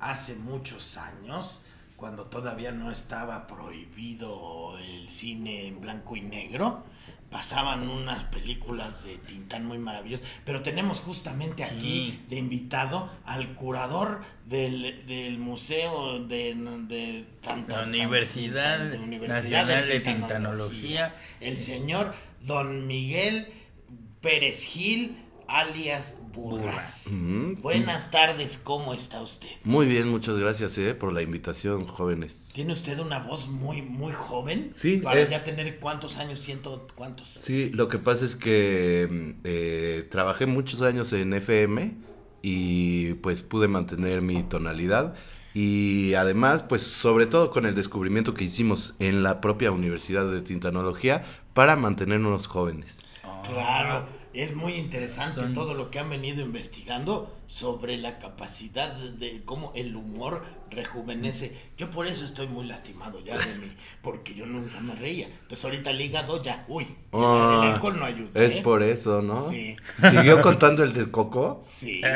Speaker 2: hace muchos años, cuando todavía no estaba prohibido el cine en blanco y negro, pasaban unas películas de Tintán muy maravillosas, pero tenemos justamente aquí
Speaker 3: Sí.
Speaker 2: de invitado al curador del, del Museo de,
Speaker 3: La Universidad
Speaker 2: tan- de
Speaker 3: Nacional de Tintanología.
Speaker 2: el señor Don Miguel Pérez Gil, alias Burras.
Speaker 4: Mm.
Speaker 2: Buenas tardes, ¿cómo está usted?
Speaker 4: Muy bien, muchas gracias eh, por la invitación, jóvenes.
Speaker 2: Tiene usted una voz muy, muy joven.
Speaker 4: Sí,
Speaker 2: Para
Speaker 4: eh.
Speaker 2: ya tener cuántos años, ciento, cuántos.
Speaker 4: Sí, lo que pasa es que mm, eh, trabajé muchos años en FM y pues pude mantener mi tonalidad y además pues sobre todo con el descubrimiento que hicimos en la propia Universidad de Tintanología para mantenernos jóvenes.
Speaker 2: Claro, es muy interesante
Speaker 3: Son-
Speaker 2: todo lo que han venido investigando sobre la capacidad de, de cómo el humor rejuvenece. Yo por eso estoy muy lastimado ya de mí, porque yo nunca me reía. Entonces ahorita el hígado ya, uy, el-
Speaker 4: Ah,
Speaker 2: el alcohol no ayuda.
Speaker 4: Es
Speaker 2: ¿eh?
Speaker 4: por eso, ¿no?
Speaker 2: Sí.
Speaker 4: ¿Siguió contando el del coco?
Speaker 2: Sí.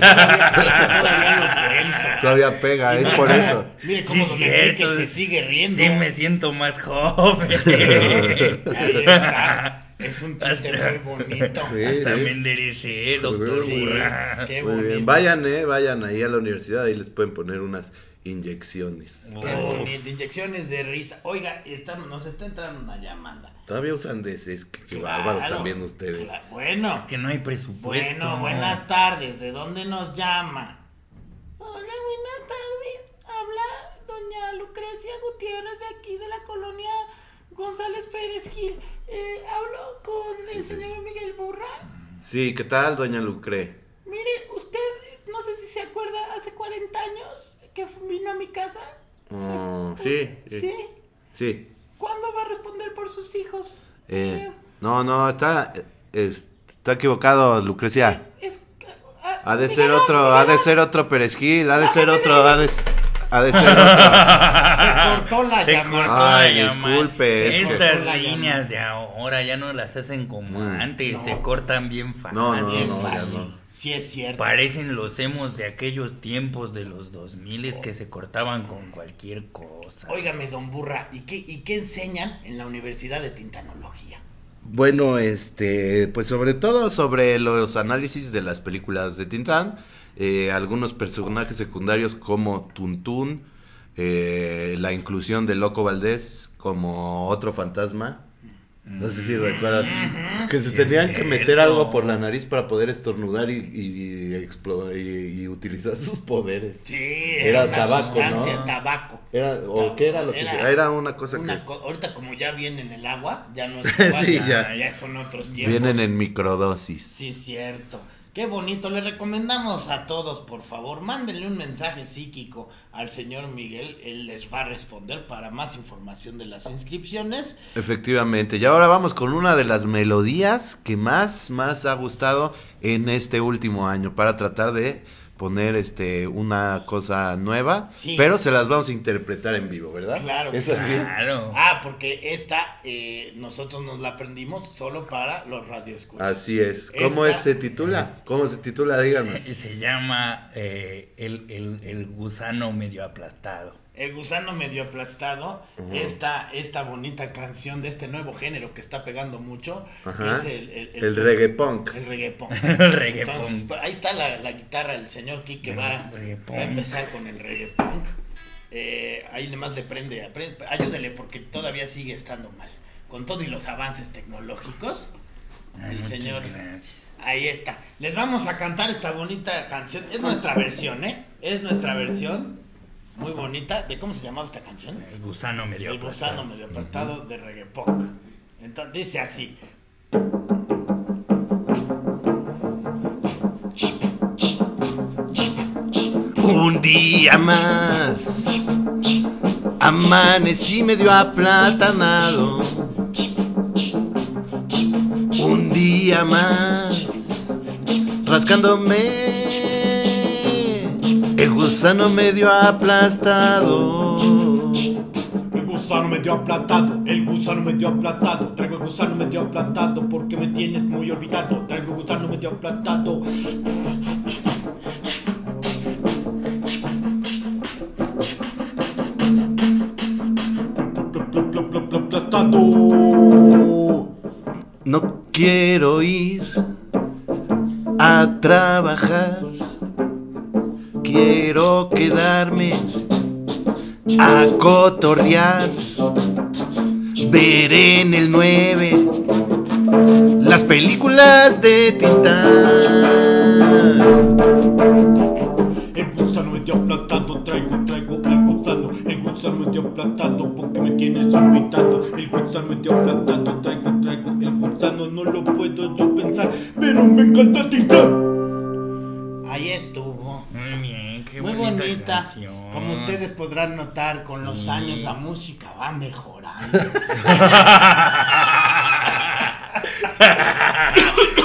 Speaker 2: Todavía, lo cuento.
Speaker 4: Todavía pega,
Speaker 2: Y
Speaker 4: es por eso.
Speaker 2: Mire cómo
Speaker 3: Sí,
Speaker 2: don
Speaker 3: cierto.
Speaker 2: Enrique se sigue riendo.
Speaker 3: Sí, me siento más joven.
Speaker 2: Ahí está. Es un chiste muy bonito.
Speaker 4: Sí,
Speaker 3: Hasta
Speaker 4: sí.
Speaker 3: me enderecé, doctor
Speaker 2: Sí,
Speaker 3: Burra.
Speaker 2: qué
Speaker 4: Muy bien. Vayan, eh, vayan ahí a la universidad, ahí les pueden poner unas inyecciones.
Speaker 2: Qué
Speaker 3: Oh.
Speaker 2: bonito. Inyecciones de risa. Oiga, está- nos está entrando una llamada.
Speaker 4: Todavía usan de ese, es que qué
Speaker 2: Claro,
Speaker 4: bárbaros también ustedes.
Speaker 2: Bueno.
Speaker 3: Que no hay presupuesto.
Speaker 2: Bueno, buenas tardes. ¿De dónde nos llama? Hola, buenas tardes. Habla doña Lucrecia Gutiérrez de aquí de la colonia González Pérez Gil. Eh, hablo con el señor Miguel Burra.
Speaker 4: Sí, ¿qué tal, doña Lucre?
Speaker 2: Mire, usted, no sé si se acuerda, hace 40 años que vino a mi casa.
Speaker 4: Oh, sí,
Speaker 2: ¿Sí?
Speaker 4: sí. Sí.
Speaker 2: ¿Cuándo va a responder por sus hijos?
Speaker 4: Eh, no, no, está, es- está equivocado, Lucrecia.
Speaker 2: Es,
Speaker 4: Ha de ser otro, ha de ser otro Pérez Gil, ha de ser otro, ha de, ha de ser otro.
Speaker 2: Se cortó la
Speaker 3: Se
Speaker 2: llamada.
Speaker 3: cortó la
Speaker 4: Ay,
Speaker 3: llamada.
Speaker 4: disculpe,
Speaker 3: Estas
Speaker 2: la
Speaker 3: líneas
Speaker 2: llamada.
Speaker 3: de ahora ya no las hacen como
Speaker 4: Mm.
Speaker 3: antes,
Speaker 2: No.
Speaker 3: se cortan bien fácil.
Speaker 4: No, no,
Speaker 2: Bien
Speaker 4: no, ya
Speaker 2: fácil.
Speaker 4: no.
Speaker 2: Sí, es cierto.
Speaker 3: Parecen los hemos de aquellos tiempos de los 2000 que se cortaban con cualquier cosa.
Speaker 2: Óigame, don Burra, ¿y qué, ¿y qué enseñan en la Universidad de Tintanología?
Speaker 4: Bueno, este, pues sobre todo sobre los análisis de las películas de Tintán, eh, algunos personajes secundarios como Tuntún, eh, la inclusión de Loco Valdés como otro fantasma, No sé si recuerdan. Que se
Speaker 3: Sí,
Speaker 4: tenían que meter algo por la nariz para poder estornudar y, y, explo- y- y utilizar sus poderes.
Speaker 2: Sí,
Speaker 4: Era
Speaker 2: una
Speaker 4: tabaco,
Speaker 2: sustancia,
Speaker 3: ¿no?
Speaker 2: tabaco.
Speaker 4: Era, ¿O qué era lo que
Speaker 2: Era
Speaker 4: Era una cosa
Speaker 2: Una
Speaker 4: que
Speaker 2: co- ahorita como ya viene en el agua, ya no es
Speaker 4: Sí,
Speaker 2: igual,
Speaker 4: ya.
Speaker 2: ya son otros tiempos.
Speaker 4: vienen en microdosis.
Speaker 2: Sí, cierto. Qué bonito. Le recomendamos a todos, por favor, mándenle un mensaje psíquico al señor Miguel. Él les va a responder para más información de las inscripciones.
Speaker 4: Efectivamente. Y ahora vamos con una de las melodías que más, más ha gustado en este último año para tratar de poner este una cosa nueva,
Speaker 2: Sí.
Speaker 4: pero se las vamos a interpretar en vivo, ¿verdad?
Speaker 2: Claro
Speaker 4: Es
Speaker 2: que
Speaker 4: así.
Speaker 3: Claro.
Speaker 2: Ah, porque esta eh, nosotros nos la aprendimos solo para los radioescuchas.
Speaker 4: Así es. ¿Cómo
Speaker 2: Esta-
Speaker 4: es- se titula? ¿Cómo se titula? Díganos.
Speaker 3: Se llama eh, el, el, el gusano medio aplastado.
Speaker 2: El gusano medio aplastado,
Speaker 4: Ujú.
Speaker 2: esta, esta bonita canción de este nuevo género que está pegando mucho, que es el, el,
Speaker 4: El reggae punk.
Speaker 2: El reggae punk.
Speaker 3: El reggae
Speaker 2: Entonces,
Speaker 3: punk.
Speaker 2: pues, ahí está la, la guitarra del señor Kike va,
Speaker 3: El
Speaker 2: va a empezar con el reggae punk. Eh, ahí nomás le prende, aprende- ayúdele porque todavía sigue estando mal. Con todo y los avances tecnológicos,
Speaker 3: Ah,
Speaker 2: el señor.
Speaker 3: gracias.
Speaker 2: Ahí está. Les vamos a cantar esta bonita canción. Es nuestra versión, ¿eh? Es nuestra versión. Muy bonita. ¿De cómo se llamaba esta canción?
Speaker 3: El gusano medio
Speaker 2: El gusano medio aplastado de reggae punk. Entonces dice así.
Speaker 4: Un día más amanecí medio aplatanado. Un día más rascándome gusano medio aplastado.
Speaker 2: El gusano medio aplatado, el gusano medio aplatado. Traigo el gusano medio aplatado porque me tienes muy olvidado. Traigo el gusano medio Aplastado.
Speaker 4: No quiero ir a trabajar. Quiero quedarme a cotorrear. Ver en el 9 las películas de Titán.
Speaker 2: El gusano medio aplatado, traigo, traigo el gusano, el gusano medio aplatado porque me tienes olvidado. El gusano medio aplatado, traigo, traigo podrán notar, con los años la música va mejorando.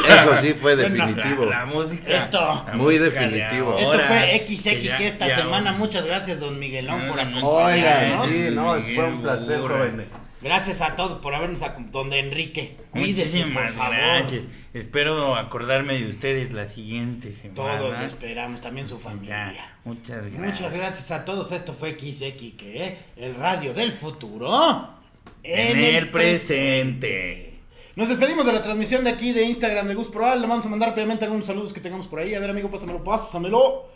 Speaker 4: Eso sí fue
Speaker 3: Bueno,
Speaker 4: definitivo.
Speaker 3: La, la música.
Speaker 2: Esto.
Speaker 3: la
Speaker 4: Muy
Speaker 3: música de
Speaker 4: definitivo.
Speaker 2: Esto fue XX que,
Speaker 3: ya-
Speaker 2: esta
Speaker 3: ya-
Speaker 2: semana. Muchas gracias, don Miguelón, por acompañarnos.
Speaker 4: Oigan, sí, no, fue un placer, jóvenes.
Speaker 2: Gracias a todos por habernos acompañado. Don Enrique, cuídese, por
Speaker 3: Muchísimas
Speaker 2: favor.
Speaker 3: gracias. Espero acordarme de ustedes la siguiente semana.
Speaker 2: Todos lo esperamos, también su familia.
Speaker 3: Ya, muchas gracias.
Speaker 2: Muchas gracias a todos. Esto fue XX, que el radio del futuro
Speaker 3: En el presente.
Speaker 2: Nos despedimos de la transmisión de aquí de Instagram de Gus Proal. Le vamos a mandar rápidamente algunos saludos que tengamos por ahí. A ver, amigo, pásamelo, pásamelo.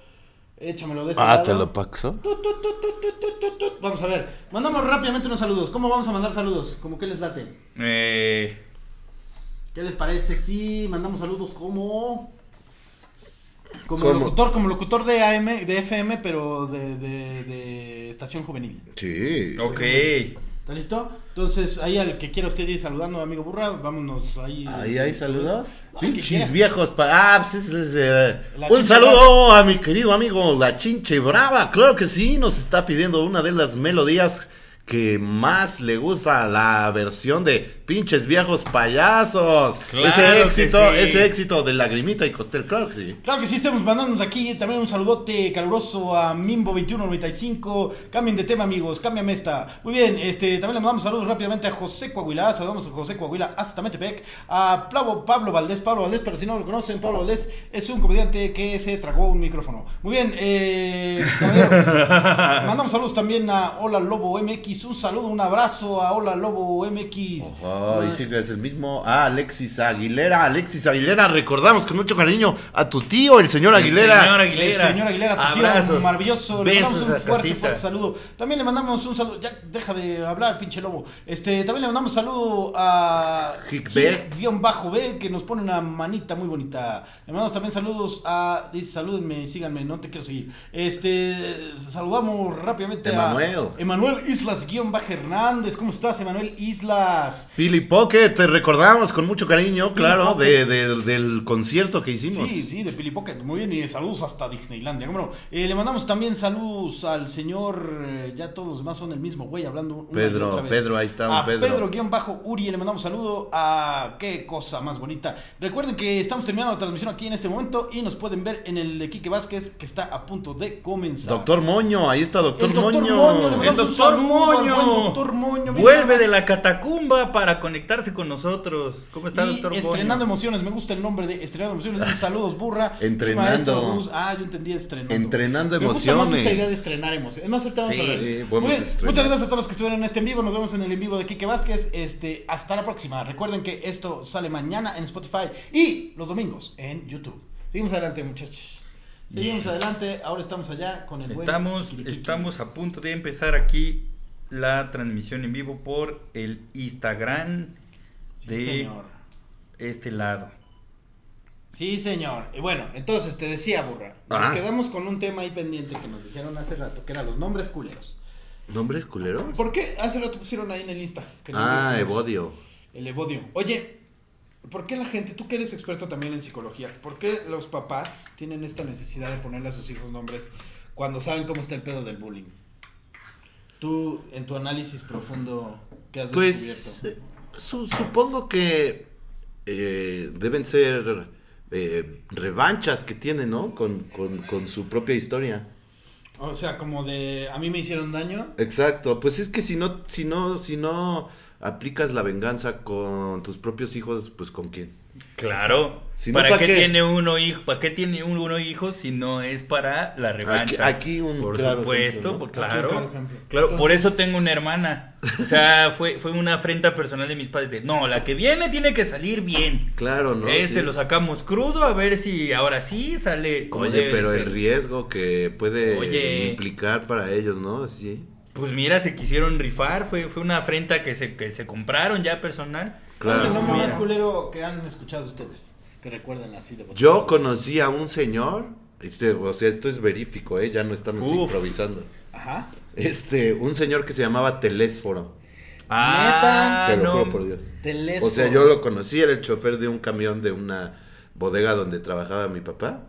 Speaker 2: Échamelo de este
Speaker 4: Ah,
Speaker 2: lado.
Speaker 4: te lo paxo.
Speaker 2: Vamos a ver. Mandamos rápidamente unos saludos. ¿Cómo vamos a mandar saludos? ¿Cómo qué les late?
Speaker 3: Eh,
Speaker 2: ¿Qué les parece si mandamos saludos como como
Speaker 4: ¿Cómo?
Speaker 2: locutor, como locutor de AM, de FM, pero de, de, de estación juvenil?
Speaker 4: Sí.
Speaker 3: ok.
Speaker 2: ¿Está listo? Entonces, ahí al que quiera usted ir saludando, amigo Burra, vámonos ahí.
Speaker 4: Ahí hay saludos. Pinches viejos. Pa ah, pues ese es, eh, Un saludo a mi querido amigo La Chinche Brava. Claro que sí, nos está pidiendo una de las melodías que más le gusta la versión de pinches viejos payasos.
Speaker 3: Claro
Speaker 4: ese éxito,
Speaker 3: sí.
Speaker 4: ese éxito de Lagrimita y Costel, claro que sí.
Speaker 2: Claro que sí, estamos mandándonos aquí también un saludote caluroso a Mimbo2195. Cambien de tema, amigos, cámbiame esta. Muy bien, este, también le mandamos saludos rápidamente a José Coahuila. Saludamos a José Coahuila hasta Metepec. A Pablo, Pablo Valdés, Pablo Valdés, pero si no lo conocen, Pablo Valdés es un comediante que se tragó un micrófono. Muy bien, eh, mandamos saludos también a Hola Lobo MX, MX, un saludo, un abrazo a Hola Lobo MX.
Speaker 4: Ojo, y sí que es el mismo. Ah, Alexis Aguilera. Alexis Aguilera, recordamos con mucho cariño a tu tío, el señor
Speaker 3: El
Speaker 4: Aguilera.
Speaker 3: señor
Speaker 2: El
Speaker 3: Aguilera.
Speaker 2: señor Aguilera, tu
Speaker 3: Abrazos,
Speaker 2: tío maravilloso. Le mandamos un fuerte, fuerte saludo. También le mandamos un saludo. Ya deja de hablar, pinche lobo. Este, también le mandamos un saludo a
Speaker 4: Hick B.
Speaker 2: guion bajo B, que nos pone una manita muy bonita. Le mandamos también saludos a. Dice, salúdenme, síganme, no te quiero seguir. Este, saludamos rápidamente
Speaker 4: Emanuel.
Speaker 2: a Emanuel Islas guion bajo Hernández. ¿Cómo estás, Emanuel Islas?
Speaker 4: Philly Pocket, te recordamos con mucho cariño, claro, de,
Speaker 2: Pocket.
Speaker 4: de- del concierto que hicimos.
Speaker 2: Sí, sí, de Pili Pocket. Muy bien, y saludos hasta Disneylandia. ¿cómo no? Eh, le mandamos también saludos al señor. eh, ya todos los demás son el mismo, güey, hablando una y
Speaker 4: Pedro,
Speaker 2: otra vez.
Speaker 4: Pedro, ahí está un
Speaker 2: a
Speaker 4: Pedro.
Speaker 2: Pedro. guion bajo Uri, le mandamos saludo a qué cosa más bonita. Recuerden que estamos terminando la transmisión aquí en este momento y nos pueden ver en el de Quique Vázquez que está a punto de comenzar.
Speaker 4: Doctor Moño, ahí está Doctor
Speaker 2: El doctor
Speaker 4: Moño.
Speaker 2: Moño,
Speaker 3: El doctor
Speaker 2: al
Speaker 3: Moño.
Speaker 2: buen doctor Moño, mira
Speaker 3: Vuelve de la catacumba para conectarse con nosotros. ¿Cómo está,
Speaker 2: y
Speaker 3: doctor
Speaker 2: estrenando
Speaker 3: Moño?
Speaker 2: emociones, me gusta el nombre de estrenando emociones. Dice, Saludos, burra.
Speaker 4: Entrenando.
Speaker 2: maestro. Ah, yo entendí estrenando.
Speaker 4: Entrenando
Speaker 2: Me gusta más esta
Speaker 4: emociones.
Speaker 2: idea de estrenar emociones. Es más, ahorita vamos
Speaker 3: Sí,
Speaker 2: a ver.
Speaker 4: sí,
Speaker 2: Muy
Speaker 4: podemos
Speaker 2: bien,
Speaker 4: estrenar.
Speaker 2: Muchas gracias a todos los que estuvieron en este en vivo. Nos vemos en el en vivo de Kike Vázquez. Este, hasta la próxima. Recuerden que esto sale mañana en Spotify y los domingos en YouTube. Seguimos adelante, muchachos. Seguimos
Speaker 3: Bien.
Speaker 2: adelante. Ahora estamos allá con el buen
Speaker 3: estamos a punto de empezar aquí la transmisión en vivo por el Instagram
Speaker 2: Sí,
Speaker 3: de
Speaker 2: señor.
Speaker 3: este lado.
Speaker 2: Sí, señor. Y bueno, entonces te decía, burra. Nos
Speaker 4: Ah.
Speaker 2: quedamos con un tema ahí pendiente que nos dijeron hace rato, que eran los nombres culeros.
Speaker 4: ¿Nombres culeros?
Speaker 2: ¿Por qué hace rato pusieron ahí en el Insta? que
Speaker 4: Ah,
Speaker 2: culeros?
Speaker 4: Evodio.
Speaker 2: El Evodio. Oye, ¿por qué la gente, tú que eres experto también en psicología, por qué los papás tienen esta necesidad de ponerle a sus hijos nombres cuando saben cómo está el pedo del bullying? Tú, en tu análisis profundo, ¿qué has
Speaker 4: Pues
Speaker 2: descubierto?
Speaker 4: su- supongo que eh, deben ser eh, revanchas que tienen, ¿no? Con, con, con su propia historia.
Speaker 2: O sea, como de, a mí me hicieron daño.
Speaker 4: Exacto, pues es que si no, si no, si no aplicas la venganza con tus propios hijos, pues con quién.
Speaker 3: Claro.
Speaker 4: Si no es
Speaker 3: ¿Para
Speaker 4: pa'
Speaker 3: qué,
Speaker 4: qué.
Speaker 3: tiene uno hijo? ¿Para qué tiene uno hijos si no es para la revancha?
Speaker 4: aquí un
Speaker 3: por
Speaker 4: claro
Speaker 3: supuesto,
Speaker 4: ejemplo, ¿no?
Speaker 3: pues, claro.
Speaker 2: claro
Speaker 3: por eso tengo una hermana. O sea, fue fue una afrenta personal de mis padres de, no, la que viene tiene que salir bien.
Speaker 4: Claro, ¿no?
Speaker 3: este
Speaker 4: Sí.
Speaker 3: lo sacamos crudo a ver si ahora sí sale
Speaker 4: Oye, pero
Speaker 3: ser.
Speaker 4: el riesgo que puede
Speaker 3: Oye.
Speaker 4: implicar para ellos, ¿no? Sí.
Speaker 3: Pues mira, se quisieron rifar, fue fue una afrenta que se que se compraron ya personal.
Speaker 2: ¿Cuál es el
Speaker 4: Claro.
Speaker 2: nombre más culero que han escuchado ustedes? Que recuerden así de
Speaker 4: Yo conocí a un señor, este, o sea, esto es verífico, ¿eh? Ya no estamos
Speaker 3: Uf.
Speaker 4: improvisando.
Speaker 2: Ajá.
Speaker 4: Este, un señor que se llamaba Telésforo.
Speaker 3: Ah,
Speaker 4: Te lo
Speaker 3: no.
Speaker 4: juro por Dios.
Speaker 2: Telésforo.
Speaker 4: O sea, yo lo conocí, era el chofer de un camión de una bodega donde trabajaba mi papá.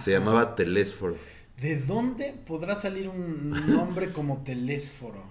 Speaker 4: Se
Speaker 2: Ajá.
Speaker 4: llamaba Telésforo.
Speaker 2: ¿De dónde podrá salir un nombre como Telésforo?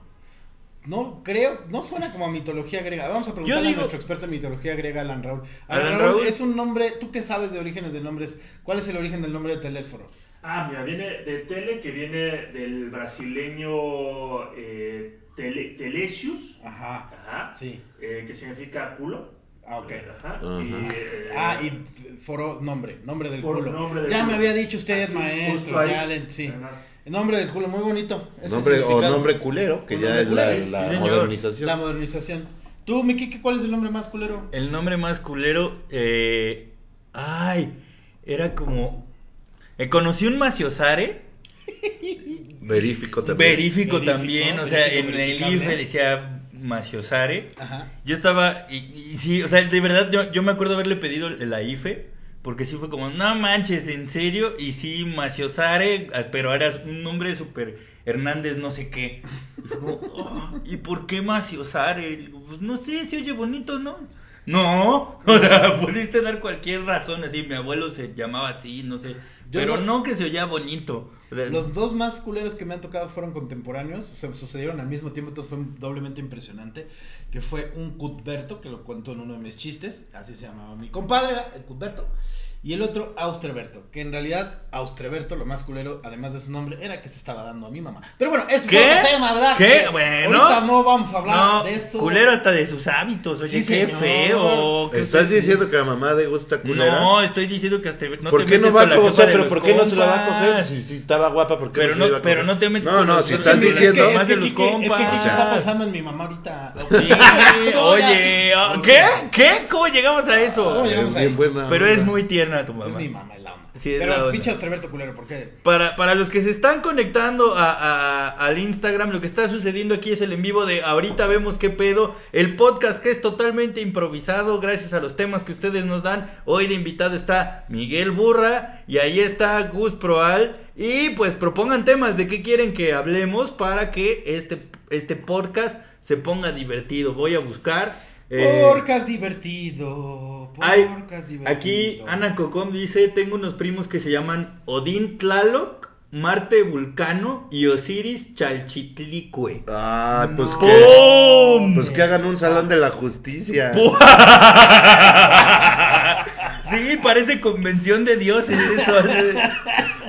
Speaker 2: No creo, no suena como a mitología griega. Vamos a preguntarle
Speaker 3: digo-
Speaker 2: a nuestro experto en mitología griega, Alan Raúl.
Speaker 3: Alan
Speaker 2: Alan Raúl,
Speaker 3: Raúl.
Speaker 2: es un nombre, ¿tú qué sabes de orígenes de nombres? ¿Cuál es el origen del nombre de Telésforo?
Speaker 5: Ah, mira, viene de tele, que viene del brasileño eh, tele, telesius,
Speaker 2: Ajá.
Speaker 5: ajá,
Speaker 2: Sí.
Speaker 5: eh, que significa culo.
Speaker 2: Ah, ok.
Speaker 5: Ajá.
Speaker 4: Ajá.
Speaker 5: Y, eh,
Speaker 2: Ah, y foro, nombre, nombre del
Speaker 5: Foro,
Speaker 2: culo.
Speaker 5: nombre del
Speaker 2: ya me había dicho usted,
Speaker 5: Así,
Speaker 2: maestro, ya le, sí.
Speaker 5: Ajá.
Speaker 2: El nombre del culo, muy bonito. ese
Speaker 4: Nombre, o nombre culero, que ya es la,
Speaker 2: culero.
Speaker 4: la
Speaker 3: Sí, señor.
Speaker 4: modernización.
Speaker 2: La modernización. Tú, mi Kike, ¿cuál es el nombre más culero?
Speaker 3: El nombre más culero, eh, ay, era como, eh, conocí un maciosare,
Speaker 4: Verífico también.
Speaker 3: verífico,
Speaker 2: Verífico,
Speaker 3: también, o sea, en el. IFE decía maciosare.
Speaker 2: Ajá.
Speaker 3: Yo estaba, y, y sí, o sea, de verdad, yo, yo me acuerdo haberle pedido la IFE, porque sí fue como, no manches, en serio, y sí, Maciosare, ah, pero era un nombre súper Hernández no sé qué. Y fue como, "Oh, ¿y por qué Maciosare? Pues no sé, se oye bonito, ¿no? No, o sea, pudiste dar cualquier razón, así, mi abuelo se llamaba así, no sé, pero no que se oía bonito.
Speaker 2: Los dos más culeros que me han tocado fueron contemporáneos, se sucedieron al mismo tiempo, entonces fue doblemente impresionante. Que fue un Cutberto, que lo cuento en uno de mis chistes, así se llamaba mi compadre, el Cutberto. Y el otro, Austreberto, que en realidad Austreberto, lo más culero, además de su nombre, era que se estaba dando a mi mamá. Pero bueno, ese
Speaker 3: ¿Qué?
Speaker 2: es otro tema, ¿verdad?
Speaker 3: ¿Qué? Bueno.
Speaker 2: Ahorita no vamos a hablar
Speaker 3: No,
Speaker 2: de eso.
Speaker 3: culero hasta de sus hábitos, oye,
Speaker 2: Sí,
Speaker 3: qué
Speaker 2: señor.
Speaker 3: feo. qué
Speaker 4: ¿Estás diciendo que a mamá le gusta culera?
Speaker 3: No, estoy diciendo que hasta no
Speaker 4: ¿Por
Speaker 3: te
Speaker 4: qué no
Speaker 3: metes
Speaker 4: va
Speaker 3: con los
Speaker 4: ¿por qué no se la va a coger? Si, si estaba guapa, ¿por qué
Speaker 3: Pero
Speaker 4: no, se
Speaker 3: no-
Speaker 4: la iba a coger?
Speaker 3: pero no te metes
Speaker 4: No,
Speaker 3: con
Speaker 4: no,
Speaker 3: los-
Speaker 4: si
Speaker 3: es
Speaker 4: estás
Speaker 3: que- es que-
Speaker 4: diciendo...
Speaker 2: Es que, es que está pensando en mi mamá ahorita.
Speaker 3: Sí, oye, ¿qué? ¿Qué? ¿Cómo llegamos a eso?
Speaker 2: ¿Cómo llegamos
Speaker 4: Es
Speaker 2: ahí?
Speaker 4: bien buena
Speaker 3: Pero es muy tierna tu mamá.
Speaker 2: Es mi mamá, la onda.
Speaker 3: Sí, es la
Speaker 2: Pero
Speaker 3: onda.
Speaker 2: pinche culero, ¿por qué?
Speaker 3: Para, para los que se están conectando a, a- al Instagram, lo que está sucediendo aquí es el en vivo de ahorita vemos qué pedo. El podcast que es totalmente improvisado gracias a los temas que ustedes nos dan. Hoy de invitado está Miguel Burra y ahí está Gus Proal. Y pues propongan temas de qué quieren que hablemos para que este, este podcast se ponga divertido. Voy a buscar. Eh,
Speaker 2: Porcas divertido.
Speaker 3: hay-
Speaker 2: Porcas divertido.
Speaker 3: aquí Ana Cocom dice, tengo unos primos que se llaman Odín Tlaloc, Marte Vulcano y Osiris Chalchitlicue.
Speaker 4: Ah, pues
Speaker 2: No.
Speaker 4: que...
Speaker 3: ¡Pum!
Speaker 4: Pues que hagan un salón de la justicia.
Speaker 3: sí, parece convención de dioses eso.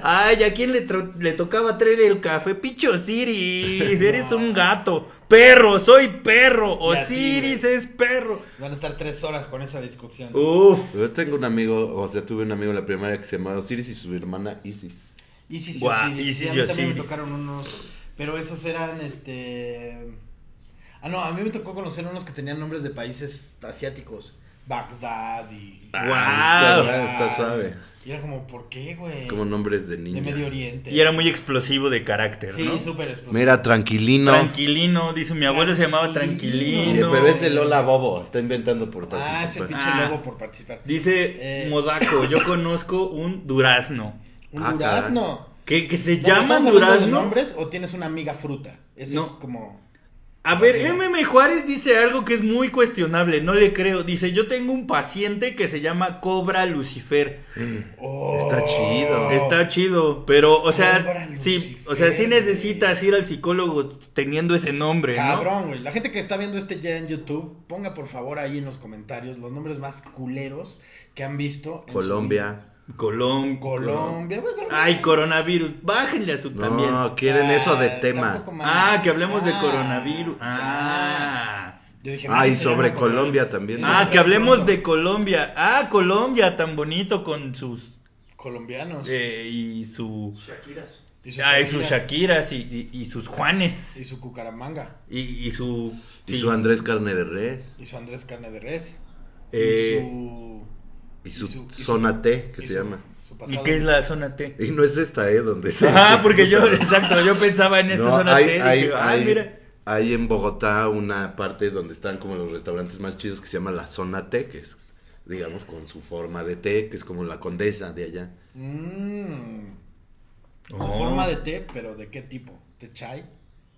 Speaker 3: Ay, ¿a quién le, tocaba traer el café? Picho Osiris, eres
Speaker 2: No.
Speaker 3: un gato. Perro, soy perro. Osiris es perro.
Speaker 2: Van a estar tres horas con esa discusión.
Speaker 3: Uf.
Speaker 4: Yo tengo un amigo, o sea, tuve un amigo en la primaria que se llamaba Osiris y su hermana Isis.
Speaker 2: Isis y.
Speaker 3: Isis
Speaker 2: sí, a mí también me tocaron unos. Pero esos eran este. Ah, no, a mí me tocó conocer unos que tenían nombres de países asiáticos. Bagdad y.
Speaker 4: Ah,
Speaker 3: Guau.
Speaker 4: está, está suave.
Speaker 2: Y era como, ¿por qué, güey?
Speaker 4: Como nombres de
Speaker 2: De
Speaker 4: niña.
Speaker 2: Medio Oriente.
Speaker 3: Y era muy explosivo de carácter,
Speaker 2: Sí,
Speaker 3: ¿no?
Speaker 2: súper explosivo.
Speaker 4: Mira, tranquilino.
Speaker 3: Tranquilino, dice mi abuelo se llamaba
Speaker 2: Tranquilino.
Speaker 4: Pero es de Lola Bobo, está inventando por
Speaker 2: Ah, ese
Speaker 4: participar.
Speaker 2: pinche
Speaker 3: Ah.
Speaker 2: lobo por participar.
Speaker 3: Dice
Speaker 2: Eh.
Speaker 3: Modaco, yo conozco un durazno.
Speaker 2: Un
Speaker 4: Ah,
Speaker 2: durazno.
Speaker 3: Que, que se llaman
Speaker 2: ¿Estamos hablando de
Speaker 3: durazno.
Speaker 2: nombres o tienes una amiga fruta? Eso
Speaker 3: No.
Speaker 2: es como.
Speaker 3: A ver. MM Juárez dice algo que es muy cuestionable, no le creo. Dice, yo tengo un paciente que se llama Cobra Lucifer.
Speaker 2: Oh.
Speaker 4: Está chido.
Speaker 3: Está chido, pero, o sea,
Speaker 2: Cobra
Speaker 3: sí,
Speaker 2: Lucifer,
Speaker 3: o sea, sí necesitas ir al psicólogo teniendo ese nombre, ¿no?
Speaker 2: Cabrón, güey. La gente que está viendo este ya en YouTube, ponga por favor ahí en los comentarios los nombres más culeros que han visto. en su
Speaker 4: Colombia.
Speaker 3: Colom-.
Speaker 2: Colombia, güey. Colombia.
Speaker 3: Ay, coronavirus, bájenle a su también.
Speaker 4: No, quieren eso de
Speaker 2: Ah,
Speaker 4: tema.
Speaker 3: Ah, que hablemos de
Speaker 2: Ah,
Speaker 3: coronavirus. Ah.
Speaker 2: Yo dije,
Speaker 4: Ah, y sobre Colombia también.
Speaker 3: Ah, que hablemos de Colombia. Ah, Colombia, tan bonito con sus...
Speaker 2: Colombianos.
Speaker 3: eh, y su...
Speaker 5: Shakiras.
Speaker 2: y sus
Speaker 3: Ah, y sus
Speaker 2: Shakiras.
Speaker 3: Shakiras y, y- y sus Juanes.
Speaker 2: Y su Cucaramanga.
Speaker 3: Y, y su...
Speaker 4: Y
Speaker 3: sí,
Speaker 4: su Andrés Carne de Res.
Speaker 2: Y su Andrés Carne de Res.
Speaker 3: eh,
Speaker 2: y su.
Speaker 4: Y su,
Speaker 2: y su- y su-
Speaker 4: Zona T, que
Speaker 2: y
Speaker 4: se
Speaker 2: su-
Speaker 4: llama.
Speaker 2: su
Speaker 3: ¿Y qué es la zona T?
Speaker 4: Y no es esta, ¿eh? Donde
Speaker 3: Ah, porque yo, exacto, yo pensaba en esta
Speaker 4: No,
Speaker 3: zona
Speaker 4: hay,
Speaker 3: T.
Speaker 4: hay,
Speaker 3: dije, ah,
Speaker 4: hay-
Speaker 3: mira.
Speaker 4: hay en Bogotá una parte donde están como los restaurantes más chidos que se llama la Zona T, que es, digamos, con su forma de té, que es como la condesa de allá.
Speaker 2: Mmm. Con
Speaker 3: Oh.
Speaker 2: forma de té, pero ¿de qué tipo? ¿De chai?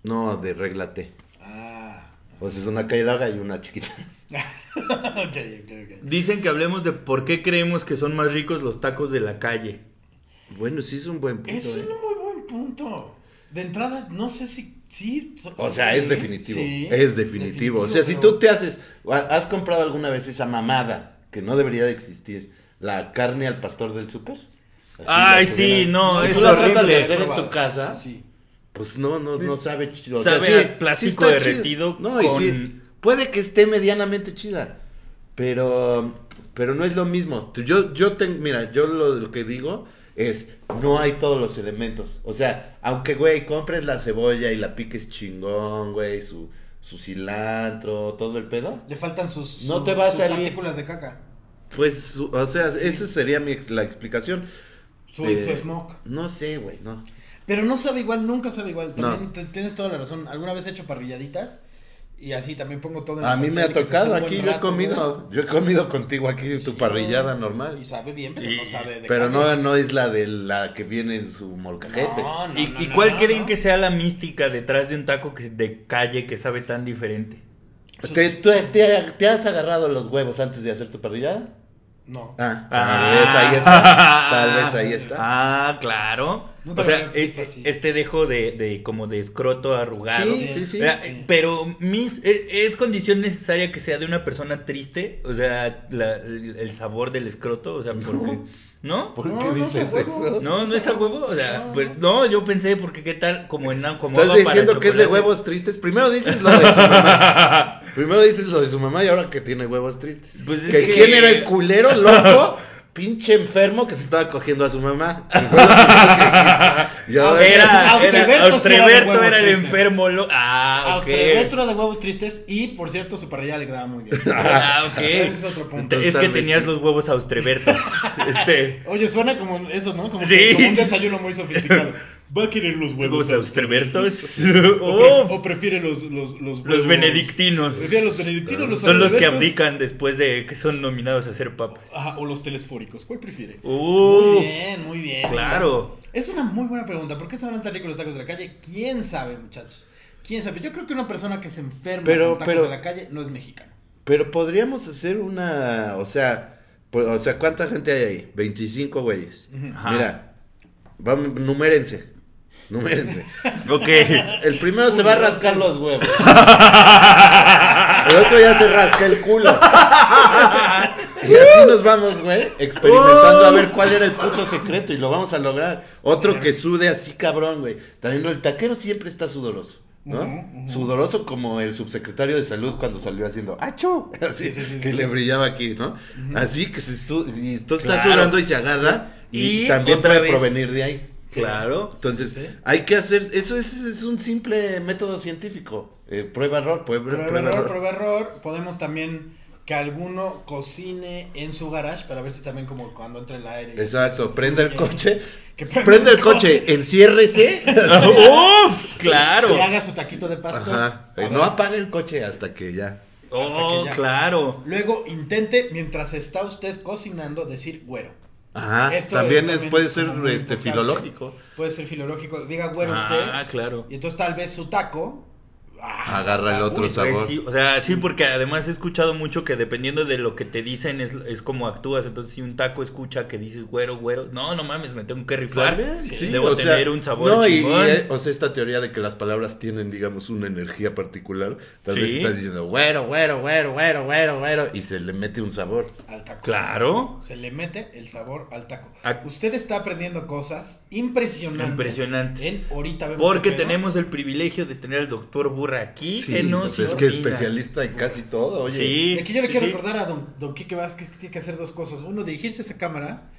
Speaker 4: No, de regla T.
Speaker 2: Ah.
Speaker 4: O sea, es una calle larga y una chiquita.
Speaker 2: ok, ok, ok.
Speaker 3: Dicen que hablemos de por qué creemos que son más ricos los tacos de la calle.
Speaker 4: Bueno, sí es un buen punto,
Speaker 2: Es
Speaker 4: ¿eh?
Speaker 2: un muy buen punto. De entrada, no sé si. Sí,
Speaker 4: O
Speaker 2: sí,
Speaker 4: sea, es definitivo.
Speaker 2: sí,
Speaker 4: es definitivo. O sea, si tú te haces, has comprado alguna vez esa mamada que no debería de existir, la carne al pastor del súper.
Speaker 3: Ay, sí, no, es
Speaker 4: tú la tratas de hacer en tu casa,
Speaker 2: Sí, sí.
Speaker 4: Pues no, no, no sabe chido. O
Speaker 3: Sabe
Speaker 4: sea, sí,
Speaker 3: a plástico
Speaker 4: sí está
Speaker 3: derretido
Speaker 4: chido. No, y sí, puede que esté medianamente chida, pero, pero no es lo mismo. Tú- Yo, yo tengo, mira, yo lo, lo que digo es, no hay todos los elementos. O sea, aunque, güey, compres la cebolla y la piques chingón, güey, su, su cilantro, todo el pedo.
Speaker 2: Le faltan sus,
Speaker 4: No
Speaker 2: su-
Speaker 4: te va a
Speaker 2: sus
Speaker 4: salir.
Speaker 2: partículas de caca.
Speaker 4: Pues, su- o sea, esa sería mi, ex- la explicación.
Speaker 2: Su,
Speaker 4: Eh,
Speaker 2: su smoke.
Speaker 4: No sé, güey, no.
Speaker 2: Pero no sabe igual, nunca sabe igual. También
Speaker 4: No.
Speaker 2: te- tienes toda la razón. Alguna vez he hecho parrilladitas y así también pongo todo en
Speaker 4: A mí me ha tocado aquí, yo he comido, yo he comido contigo aquí tu
Speaker 2: Sí,
Speaker 4: parrillada normal.
Speaker 2: Y sabe bien, pero
Speaker 3: Y-
Speaker 2: no sabe de
Speaker 4: Pero no, no es la de la que viene en su molcajete.
Speaker 2: No, no,
Speaker 3: ¿Y,
Speaker 2: no,
Speaker 3: y
Speaker 2: no,
Speaker 3: cuál
Speaker 2: no,
Speaker 3: creen
Speaker 2: no.
Speaker 3: que sea la mística detrás de un taco que, de calle que sabe tan diferente?
Speaker 4: ¿Te, tú- te- te has agarrado los huevos antes de hacer tu parrillada?
Speaker 2: No.
Speaker 4: Ah,
Speaker 3: Ah.
Speaker 4: tal vez ahí está. Tal vez ahí está.
Speaker 3: Ah, claro. O sea,
Speaker 2: así.
Speaker 3: este dejo de, de como de escroto arrugado.
Speaker 4: Sí, sí, sí.
Speaker 2: Sí.
Speaker 3: Pero mis, eh, es condición necesaria que sea de una persona triste, o sea, la- el, el sabor del escroto, o sea, porque, ¿no?
Speaker 4: ¿Por
Speaker 2: No,
Speaker 4: qué
Speaker 2: no
Speaker 4: dices
Speaker 2: es a huevo.
Speaker 4: eso?
Speaker 3: No, no es a huevo, o sea,
Speaker 2: No.
Speaker 3: pues, no, yo pensé, porque qué tal, como en como
Speaker 4: Estás
Speaker 3: para
Speaker 4: diciendo que es de huevos tristes. Primero dices lo de su mamá. Primero dices lo de su mamá y ahora que tiene huevos tristes.
Speaker 3: Pues es
Speaker 4: que,
Speaker 3: que-
Speaker 4: quién era el culero loco, pinche enfermo que se estaba cogiendo a su mamá. Que fue lo primero que dijiste. Y ahora-
Speaker 3: Era,
Speaker 2: Austreberto
Speaker 3: era,
Speaker 2: sí era de
Speaker 3: Austreberto
Speaker 2: huevos
Speaker 3: era el
Speaker 2: tristes.
Speaker 3: enfermo. lo- Ah, ok.
Speaker 2: Austreberto era de huevos tristes y, por cierto, su parrilla le quedaba muy bien.
Speaker 3: Ah, ok.
Speaker 2: Ese es otro punto.
Speaker 4: Entonces,
Speaker 3: es que tenías
Speaker 4: sí.
Speaker 3: los huevos austrebertos. este.
Speaker 2: Oye, suena como eso, ¿no? Como,
Speaker 3: Sí.
Speaker 2: que- como un desayuno muy sofisticado. ¿Va a querer los
Speaker 3: Huevos austrebertos.
Speaker 2: ¿O, pre-
Speaker 3: Oh,
Speaker 2: o prefiere los, los, los
Speaker 3: benedictinos.
Speaker 2: Prefiere los benedictinos, los
Speaker 3: Son los que abdican después de que son nominados a ser papas.
Speaker 2: Ajá, o los telesfóricos. ¿Cuál prefiere?
Speaker 3: Uh,
Speaker 2: muy bien, muy bien.
Speaker 3: claro.
Speaker 2: Es una muy buena pregunta. ¿Por qué sabrán tan ricos los tacos de la calle? ¿Quién sabe, muchachos? ¿Quién sabe? Yo creo que una persona que se enferma
Speaker 4: Pero-
Speaker 2: con tacos
Speaker 4: pero-
Speaker 2: de la calle no es mexicano.
Speaker 4: Pero podríamos hacer una, o sea, o sea, ¿cuánta gente hay ahí? 25 güeyes.
Speaker 3: Ajá.
Speaker 4: Mira, vamos, numérense. Numérense.
Speaker 3: Ok.
Speaker 4: El primero se va a rascar los huevos. El otro ya se rasca el culo. Y así nos vamos, güey, experimentando a ver cuál era el puto secreto y lo vamos a lograr. Otro que sude así cabrón, güey. También el taquero siempre está sudoroso. ¿no? Sudoroso como el subsecretario de salud cuando salió haciendo ¡Achú! Así,
Speaker 2: Sí, sí, sí,
Speaker 4: que le brillaba aquí, ¿no? Así que se su y entonces está
Speaker 3: Claro.
Speaker 4: sudando y se agarra y,
Speaker 3: Y
Speaker 4: también puede
Speaker 3: vez-
Speaker 4: provenir de ahí.
Speaker 3: Claro.
Speaker 4: Entonces,
Speaker 2: Sí.
Speaker 4: hay que hacer, eso es, es un simple método científico. Eh, prueba error, prueba,
Speaker 2: Prueba,
Speaker 4: prueba,
Speaker 2: error,
Speaker 4: error.
Speaker 2: prueba error. Podemos también que alguno cocine en su garage para ver si también como cuando entra el aire.
Speaker 4: Exacto, prenda el coche,
Speaker 2: Que
Speaker 4: prenda el coche, enciérrese.
Speaker 3: ¡Uf! Claro.
Speaker 2: Y haga su taquito de pasto.
Speaker 4: Ajá. Eh, no apague el coche hasta que ya.
Speaker 3: Oh,
Speaker 2: que ya.
Speaker 3: claro.
Speaker 2: Luego intente, mientras está usted cocinando, decir güero.
Speaker 4: Ajá,
Speaker 2: Esto
Speaker 4: también,
Speaker 2: es
Speaker 4: es, puede ser este
Speaker 2: importante.
Speaker 4: filológico.
Speaker 2: Puede ser filológico. Diga güero
Speaker 3: Ah,
Speaker 2: usted.
Speaker 3: claro.
Speaker 2: Y entonces tal vez su taco. Ah,
Speaker 4: Agarra el otro
Speaker 2: uy,
Speaker 4: sabor.
Speaker 3: Pues sí, o sea, sí, porque además he escuchado mucho que dependiendo de lo que te dicen es, es como actúas. Entonces, si un taco escucha que dices güero, güero, no, no mames, me tengo que rifar.
Speaker 4: Sí,
Speaker 3: Debo
Speaker 4: o sea,
Speaker 3: tener un sabor
Speaker 4: no, y- y, eh, o sea, esta teoría de que las palabras tienen, digamos, una energía particular. Tal vez
Speaker 3: Sí.
Speaker 4: estás diciendo güero, güero, güero, güero, güero, güero, y se le mete un sabor.
Speaker 2: Al taco.
Speaker 3: Claro.
Speaker 2: Se le mete el sabor al taco.
Speaker 3: Ah.
Speaker 2: Usted está aprendiendo cosas impresionantes.
Speaker 3: Impresionantes.
Speaker 2: En ahorita vemos
Speaker 3: Porque tenemos el privilegio de tener al doctor Aquí.
Speaker 4: Sí,
Speaker 3: que nos
Speaker 4: pues es que es especialista en casi todo, oye.
Speaker 3: Sí.
Speaker 2: Y aquí yo le
Speaker 3: sí,
Speaker 2: quiero
Speaker 3: sí.
Speaker 2: recordar a don, don Quique Vázquez que tiene que hacer dos cosas. Uno, dirigirse a esa cámara,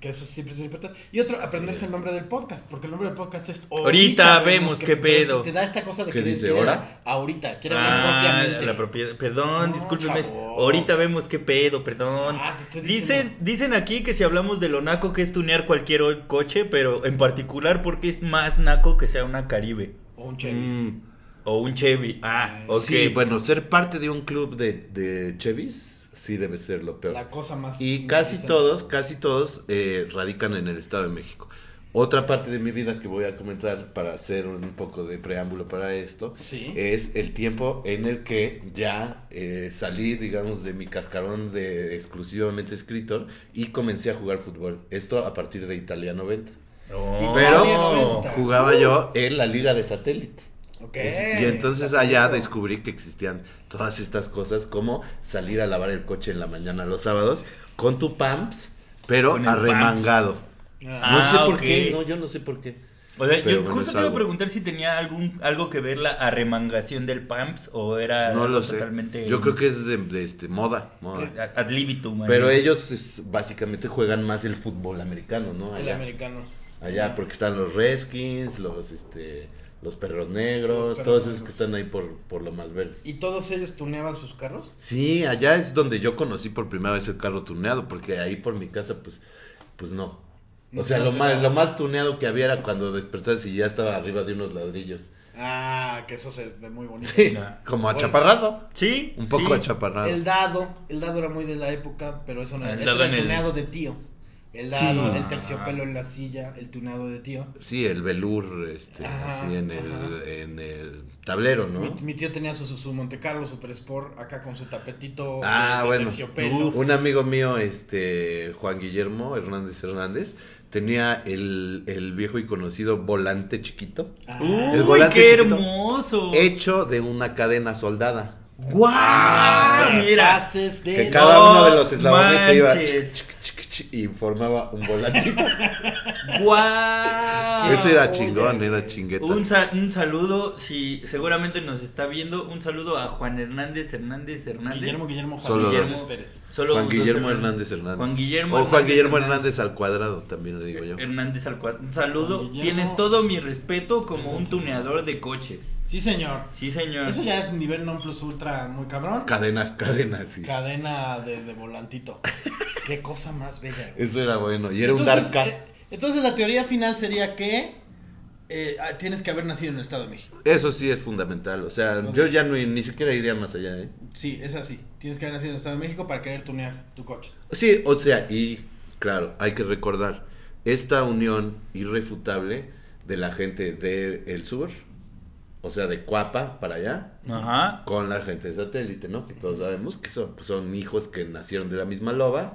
Speaker 2: que eso siempre es muy importante. Y otro, aprenderse el nombre del podcast, porque el nombre del podcast es
Speaker 3: Ahorita vemos qué pedo.
Speaker 2: Te da esta cosa de
Speaker 4: ¿Qué
Speaker 2: que
Speaker 4: dice, ahora?
Speaker 2: Ahorita, hablar
Speaker 3: Ah,
Speaker 2: propiamente.
Speaker 3: la propiedad. Perdón,
Speaker 2: No,
Speaker 3: discúlpeme.
Speaker 2: chavo.
Speaker 3: Ahorita vemos qué pedo, perdón.
Speaker 2: Ah, te estoy
Speaker 3: dicen, dicen aquí que si hablamos de lo naco que es tunear cualquier coche, pero en particular porque es más naco que sea una Caribe
Speaker 2: O un Chevy.
Speaker 4: Mm,
Speaker 3: o un Chevy. Ah, ok.
Speaker 4: Sí, bueno, ser parte de un club de, de Chevys sí debe ser lo peor.
Speaker 2: La cosa más.
Speaker 4: Y casi todos, casi todos eh, radican en el Estado de México. Otra parte de mi vida que voy a comentar para hacer un poco de preámbulo para esto
Speaker 2: Sí.
Speaker 4: es el tiempo en el que ya eh, salí, digamos, de mi cascarón de exclusivamente escritor y comencé a jugar fútbol. Esto a partir de Italia 90.
Speaker 3: Oh.
Speaker 4: Pero
Speaker 2: Italia 90.
Speaker 4: jugaba yo en la liga de satélite. Y entonces allá descubrí que existían todas estas cosas como salir a lavar el coche en la mañana los sábados con tu pumps, pero
Speaker 3: el
Speaker 4: arremangado.
Speaker 2: Ah,
Speaker 4: No sé por
Speaker 3: ok.
Speaker 4: qué, no, yo no sé por qué.
Speaker 3: O sea,
Speaker 4: Pero
Speaker 3: yo
Speaker 4: bueno,
Speaker 3: justo te iba a preguntar si tenía algún algo que ver la arremangación del pumps o era
Speaker 4: No
Speaker 3: algo
Speaker 4: lo sé.
Speaker 3: totalmente
Speaker 4: Yo creo que es de, de, este moda, moda.
Speaker 3: ad ad libitum.
Speaker 4: Pero
Speaker 3: ahí.
Speaker 4: ellos es- básicamente juegan más el fútbol americano, ¿no?
Speaker 2: El
Speaker 4: Allá,
Speaker 2: americano.
Speaker 4: allá porque están los Redskins, los este los perros negros,
Speaker 2: Los perros
Speaker 4: todos esos
Speaker 2: negros.
Speaker 4: que están ahí por, por lo más verdes.
Speaker 2: ¿Y todos ellos tuneaban sus carros?
Speaker 4: Sí, allá es donde yo conocí por primera vez el carro tuneado, porque ahí por mi casa, pues, pues no.
Speaker 2: No
Speaker 4: O sea,
Speaker 2: se
Speaker 4: lo más, lo más tuneado que había era cuando despertabas y ya estaba arriba de unos ladrillos.
Speaker 2: Ah, que eso se ve muy bonito.
Speaker 4: Sí, como
Speaker 2: Bueno.
Speaker 4: achaparrado.
Speaker 3: Sí,
Speaker 4: Un poco
Speaker 3: sí.
Speaker 4: achaparrado.
Speaker 2: El dado, el dado era muy de la época, pero eso no
Speaker 3: El
Speaker 2: ese
Speaker 3: dado
Speaker 2: era el
Speaker 3: el-
Speaker 2: tuneado de tío. El dado,
Speaker 3: Sí.
Speaker 2: el terciopelo en la silla, el tunado de tío.
Speaker 4: Sí, el velour, este,
Speaker 2: Ajá,
Speaker 4: así en el, en el tablero, ¿no?
Speaker 2: Mi, mi tío tenía su, su, Monte Carlo Super Sport acá con su tapetito
Speaker 4: Ah,
Speaker 2: de,
Speaker 4: bueno.
Speaker 2: terciopelo.
Speaker 4: Un amigo mío, este, Juan Guillermo Hernández Hernández, tenía el, el viejo y conocido volante chiquito,
Speaker 2: Ah,
Speaker 4: El volante
Speaker 3: qué
Speaker 4: chiquito.
Speaker 3: hermoso.
Speaker 4: hecho de una cadena soldada.
Speaker 3: ¡Guau! Mira.
Speaker 2: pases de
Speaker 4: Que cada
Speaker 3: No
Speaker 4: uno de los eslabones se iba y formaba un volantito.
Speaker 3: ¡Guau!
Speaker 4: Ese era
Speaker 2: oye,
Speaker 4: chingón, era chingueta.
Speaker 3: Un, sa- un saludo, si seguramente nos está viendo, un saludo a Juan Hernández Hernández Hernández.
Speaker 2: Guillermo Guillermo Juan
Speaker 4: Solo
Speaker 2: Guillermo. Pérez.
Speaker 3: Solo
Speaker 4: Juan Guillermo Hernández Hernández.
Speaker 3: Juan Guillermo
Speaker 4: O Juan
Speaker 3: Hernández
Speaker 4: Guillermo
Speaker 3: Hernández.
Speaker 4: Hernández al cuadrado, también le digo yo.
Speaker 3: Hernández al cuadro. Un saludo. Tienes todo mi respeto como un tuneador de coches.
Speaker 2: Sí, señor.
Speaker 3: Sí, señor.
Speaker 2: Eso ya es nivel non plus ultra muy cabrón.
Speaker 4: Cadena, cadena, sí.
Speaker 2: Cadena de, de volantito. Qué cosa más bella. güey.
Speaker 4: Eso era bueno. Y era un
Speaker 2: entonces,
Speaker 4: Dark
Speaker 2: eh, entonces la teoría final sería que eh, ah, tienes que haber nacido en el Estado de México.
Speaker 4: Eso sí es fundamental. O sea, yo ya no, ni siquiera iría más allá, ¿eh?
Speaker 2: Sí, es así. Tienes que haber nacido en el Estado de México para querer tunear tu coche.
Speaker 4: Sí, o sea, y claro, hay que recordar esta unión irrefutable de la gente del sur, o sea, de Cuapa para allá,
Speaker 3: Ajá.
Speaker 4: con la gente de satélite, ¿no? Que todos sabemos que son, pues, son hijos que nacieron de la misma loba.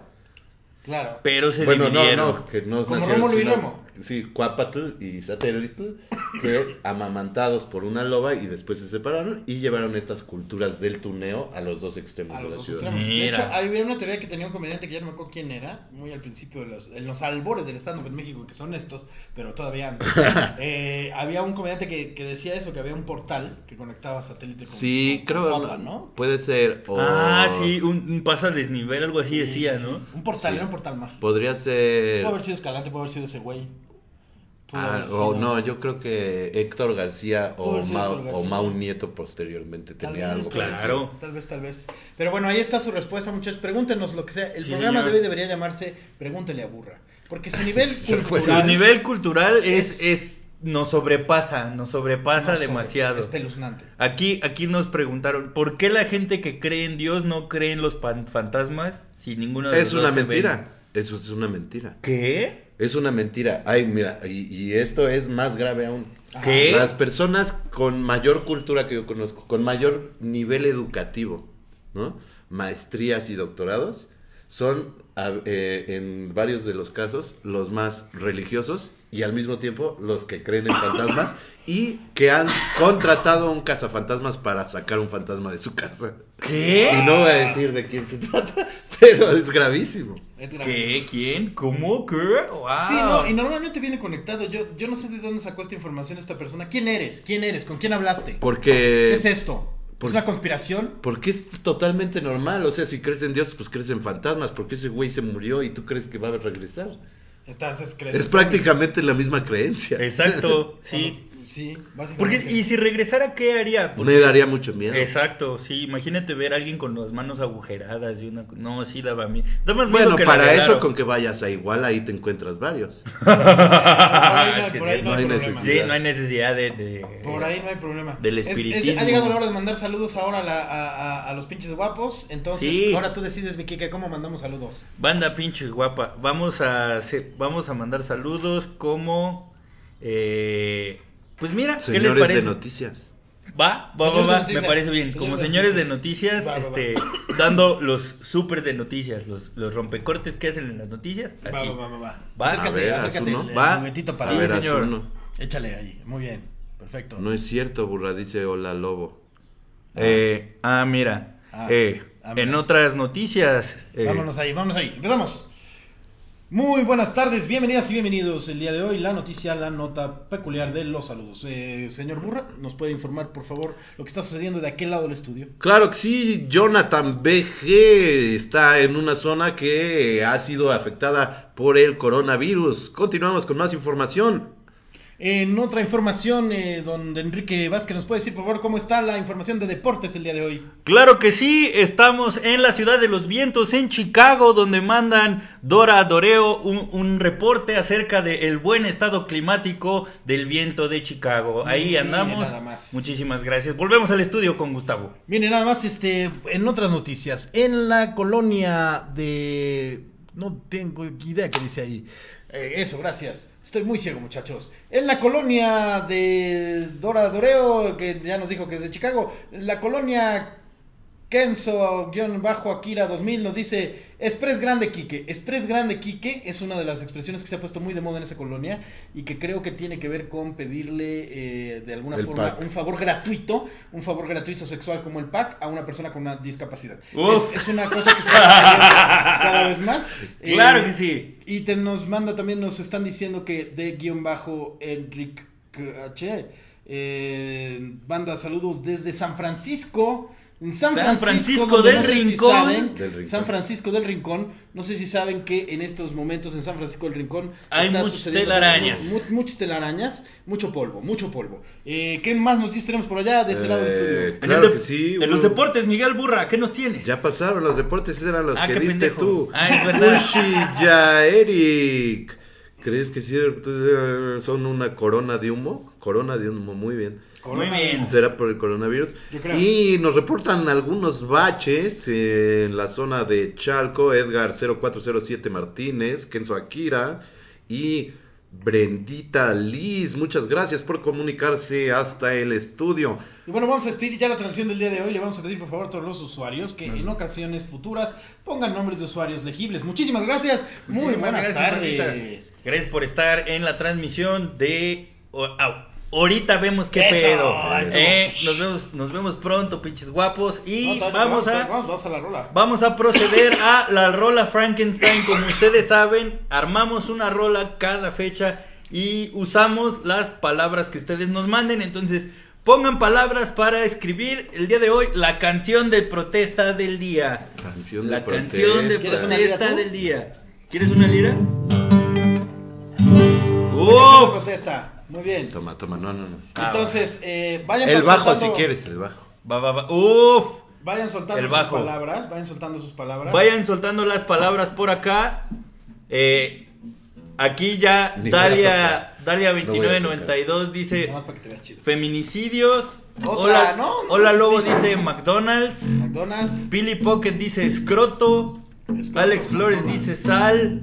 Speaker 2: Claro.
Speaker 3: Pero se
Speaker 4: bueno, no,
Speaker 3: dividieron.
Speaker 4: no, que no
Speaker 2: Como
Speaker 4: nacieron,
Speaker 2: Rómulo y
Speaker 4: sino-
Speaker 2: Remo.
Speaker 4: Sí, Cuapatl y satélite, que amamantados por una loba y después se separaron y llevaron estas culturas del tuneo a los dos extremos
Speaker 2: A
Speaker 4: de
Speaker 2: los
Speaker 4: la
Speaker 2: dos
Speaker 4: ciudad.
Speaker 2: extremos. De hecho, había una teoría que tenía un comediante que ya no me acuerdo quién era, muy al principio de los, en los albores del stand-up en México, que son estos, pero todavía antes. Eh, había un comediante que, que decía eso, que había un portal que conectaba satélite con,
Speaker 4: Sí,
Speaker 2: con-
Speaker 4: creo
Speaker 2: con ¿no?
Speaker 4: puede ser. O
Speaker 3: Ah, sí, un, un paso a desnivel, algo así
Speaker 2: Sí,
Speaker 3: decía,
Speaker 2: sí, sí.
Speaker 3: ¿no?
Speaker 2: Un portal,
Speaker 4: Sí.
Speaker 2: era un portal mágico.
Speaker 4: Podría ser.
Speaker 2: Pudo haber sido Escalante, pudo haber sido ese güey.
Speaker 4: Ah, o no, yo creo que Héctor García o,
Speaker 2: sido
Speaker 4: Mau, o Nieto posteriormente
Speaker 2: Tal
Speaker 4: tenía
Speaker 2: vez,
Speaker 4: algo
Speaker 3: Claro.
Speaker 2: Tal vez, tal vez. Pero bueno, ahí está su respuesta, muchachos. Pregúntenos lo que sea. El
Speaker 3: Sí,
Speaker 2: programa
Speaker 3: señor.
Speaker 2: de hoy debería llamarse Pregúntele a Burra. Porque su nivel
Speaker 4: Sí, pues,
Speaker 2: cultural...
Speaker 3: Su nivel cultural es,
Speaker 2: Es-
Speaker 3: es nos sobrepasa, nos sobrepasa
Speaker 2: no sobre-
Speaker 3: demasiado.
Speaker 2: espeluznante.
Speaker 3: Aquí, aquí nos preguntaron, ¿por qué la gente que cree en Dios no cree en los pan- fantasmas si ninguno de
Speaker 4: Es
Speaker 3: los
Speaker 4: una
Speaker 3: dos
Speaker 4: mentira. Eso es una mentira.
Speaker 3: ¿Qué?
Speaker 4: Es una mentira. Ay, mira, y, y esto es más grave aún.
Speaker 3: ¿Qué?
Speaker 4: Las personas con mayor cultura que yo conozco, con mayor nivel educativo, ¿no? Maestrías y doctorados, son a- eh, en varios de los casos los más religiosos y al mismo tiempo los que creen en fantasmas y que han contratado a un cazafantasmas para sacar un fantasma de su casa.
Speaker 3: ¿Qué?
Speaker 4: Y no voy a decir de quién se trata, pero es gravísimo.
Speaker 2: Es
Speaker 3: ¿Qué? ¿Quién? ¿Cómo? ¿Qué? Wow.
Speaker 2: Sí, no, y normalmente viene conectado. Yo, yo no sé de dónde sacó esta información esta persona. ¿Quién eres? ¿Quién eres? ¿Con quién hablaste? ¿Qué
Speaker 4: Porque
Speaker 2: es esto?
Speaker 4: por-
Speaker 2: ¿Es una conspiración?
Speaker 4: Porque es totalmente normal, o sea, si crees en Dios, pues crees en fantasmas, porque ese güey se murió y tú crees que va a regresar.
Speaker 2: Entonces, ¿crees
Speaker 4: Es
Speaker 2: en
Speaker 4: prácticamente la misma creencia.
Speaker 3: Exacto, sí.
Speaker 2: Sí, básicamente.
Speaker 3: Porque, y si regresara, ¿qué haría? Porque-
Speaker 4: Me daría mucho miedo.
Speaker 3: Exacto, sí, imagínate ver a alguien con las manos agujeradas y una... No, sí daba miedo. Da más miedo
Speaker 4: Bueno,
Speaker 3: que
Speaker 4: para eso con que vayas a igual, ahí te encuentras varios.
Speaker 2: Por ahí no hay,
Speaker 3: Sí,
Speaker 2: por
Speaker 3: sí,
Speaker 2: ahí no
Speaker 4: no
Speaker 2: hay
Speaker 4: hay
Speaker 2: problema.
Speaker 4: necesidad.
Speaker 3: Sí, no hay necesidad de... de-
Speaker 2: Por ahí no hay problema.
Speaker 3: Del
Speaker 2: Es- es-
Speaker 3: espiritismo.
Speaker 2: ha llegado la hora de mandar saludos ahora a, la- a- a- a los pinches guapos. Entonces,
Speaker 3: Sí.
Speaker 2: ahora tú decides, mi Kike, cómo mandamos saludos.
Speaker 3: Banda pinche guapa, vamos a vamos a mandar saludos como eh, pues mira, ¿qué les
Speaker 4: Señores
Speaker 3: parece?
Speaker 4: de noticias.
Speaker 3: Va, va, va, va, me parece bien.
Speaker 2: Señores
Speaker 3: como señores de
Speaker 2: noticias.
Speaker 3: noticias,
Speaker 2: Va, va, va.
Speaker 3: este, dando los supers de noticias, los, los rompecortes que hacen en las noticias.
Speaker 2: Va,
Speaker 3: Así.
Speaker 2: va, va, va, va.
Speaker 3: Va.
Speaker 2: Acércate,
Speaker 4: A ver, haz
Speaker 2: acércate
Speaker 4: uno.
Speaker 2: el, el
Speaker 3: Va.
Speaker 2: juguetito para
Speaker 3: Sí,
Speaker 4: a ver,
Speaker 3: señor.
Speaker 4: uno.
Speaker 2: Échale ahí. Muy bien. Perfecto.
Speaker 4: No es cierto, burra, dice hola lobo.
Speaker 3: Eh, ah, mira.
Speaker 2: Ah,
Speaker 3: eh,
Speaker 2: ah, mira.
Speaker 3: en otras noticias. eh,
Speaker 2: Vámonos ahí, vamos ahí. Empezamos. Muy buenas tardes, bienvenidas y bienvenidos. El día de hoy la noticia, la nota peculiar de los saludos. Eh, señor Burra, ¿nos puede informar, por favor, lo que está sucediendo de aquel lado del estudio?
Speaker 4: Claro que sí, Jonathan BG está en una zona que ha sido afectada por el coronavirus. Continuamos con más información.
Speaker 2: En otra información, eh, don Enrique Vázquez, ¿nos puede decir, por favor, cómo está la información de deportes el día de hoy?
Speaker 3: Claro que sí, estamos en la ciudad de los vientos, en Chicago, donde mandan Dora Doreo un, un reporte acerca del buen estado climático del viento de Chicago. Ahí
Speaker 2: Mire
Speaker 3: andamos.
Speaker 2: nada más.
Speaker 3: Muchísimas gracias. Volvemos al estudio con Gustavo.
Speaker 2: Mire, nada más, este, en otras noticias, en la colonia de No tengo idea qué dice ahí. Eh, eso, gracias. Estoy muy ciego, muchachos. En la colonia de Dora Doreo, que ya nos dijo que es de Chicago, la colonia Kenzo-Akira 2000 nos dice Express Grande Quique. Express Grande Quique es una de las expresiones que se ha puesto muy de moda en esa colonia y que creo que tiene que ver con pedirle eh, de alguna
Speaker 4: El
Speaker 2: forma
Speaker 4: pack.
Speaker 2: un favor gratuito, un favor gratuito sexual como el pack a una persona con una discapacidad. Es, es una cosa que está cada vez más.
Speaker 3: Claro
Speaker 2: Eh,
Speaker 3: que sí.
Speaker 2: y te nos manda también, nos están diciendo que de guion bajo Enric H. Eh, manda saludos desde San Francisco. En San,
Speaker 3: San
Speaker 2: Francisco,
Speaker 3: del
Speaker 2: no sé si
Speaker 3: Rincón.
Speaker 2: saben,
Speaker 4: Del Rincón.
Speaker 2: San Francisco del Rincón. No sé si saben que en estos momentos en San Francisco del Rincón
Speaker 3: Hay
Speaker 2: está
Speaker 3: muchas
Speaker 2: sucediendo
Speaker 3: telarañas.
Speaker 2: mu- muchas telarañas, mucho polvo, mucho polvo. Eh, ¿Qué más noticias tenemos por allá de ese lado del
Speaker 4: Eh,
Speaker 2: estudio?
Speaker 3: En
Speaker 4: Claro
Speaker 3: de-
Speaker 4: que sí,
Speaker 3: En los deportes, Miguel Burra, ¿qué nos tienes?
Speaker 4: Ya pasaron los deportes, esos eran los
Speaker 3: Ah,
Speaker 4: que viste
Speaker 3: pendejo.
Speaker 4: tú.
Speaker 3: Ah, es verdad.
Speaker 4: Ushi ya Eric. ¿Crees que sí eh, son una corona de humo? Corona de humo, muy bien.
Speaker 3: Muy bien.
Speaker 4: Será por el coronavirus.
Speaker 2: Yo creo.
Speaker 4: Y nos reportan algunos baches en la zona de Chalco, Edgar 0407 Martínez, Kenzo Akira y Brendita Liz. Muchas gracias por comunicarse hasta el estudio.
Speaker 2: Y bueno, vamos a despedir ya la transmisión del día de hoy. Le vamos a pedir por favor a todos los usuarios que en ocasiones futuras pongan nombres de usuarios legibles. Muchísimas gracias. Muy
Speaker 3: Muchísimas
Speaker 2: buenas
Speaker 3: gracias,
Speaker 2: tardes.
Speaker 3: Gracias por estar en la transmisión de. o- au. Ahorita vemos qué
Speaker 2: Eso,
Speaker 3: pedo. Eh, nos, vemos, nos vemos pronto, pinches guapos. Y
Speaker 2: No,
Speaker 3: vamos, a,
Speaker 2: vamos, vamos a la rola.
Speaker 3: vamos a proceder a la rola Frankenstein. Como ustedes saben, armamos una rola cada fecha y usamos las palabras que ustedes nos manden. Entonces, pongan palabras para escribir el día de hoy la canción de protesta del día.
Speaker 4: Canción de
Speaker 3: La canción de
Speaker 2: ¿Quieres una lira
Speaker 3: protesta del día. ¿Quieres una lira?
Speaker 2: Canción de
Speaker 3: ¡Uf!
Speaker 2: protesta. Muy bien.
Speaker 4: Toma, toma, no, no, no.
Speaker 3: Ah,
Speaker 2: Entonces, eh, vayan
Speaker 4: El bajo
Speaker 2: soltando-
Speaker 4: si quieres, el bajo.
Speaker 3: Va, va, va. ¡Uf!
Speaker 2: Vayan soltando
Speaker 3: El
Speaker 2: sus
Speaker 3: bajo.
Speaker 2: palabras. Vayan soltando sus palabras.
Speaker 3: Vayan soltando las palabras por acá. Eh, aquí ya
Speaker 4: Ni
Speaker 3: Dalia. Dalia
Speaker 4: No voy a
Speaker 3: 2992 dice
Speaker 2: Nada más para que te veas chido.
Speaker 3: feminicidios.
Speaker 2: Otra,
Speaker 3: hola,
Speaker 2: ¿no? No
Speaker 3: hola Lobo
Speaker 2: sí.
Speaker 3: dice McDonald's.
Speaker 2: McDonald's.
Speaker 3: Billy Pocket dice escroto.
Speaker 2: Escroto,
Speaker 3: Alex Flores
Speaker 2: McDonald's.
Speaker 3: dice sal.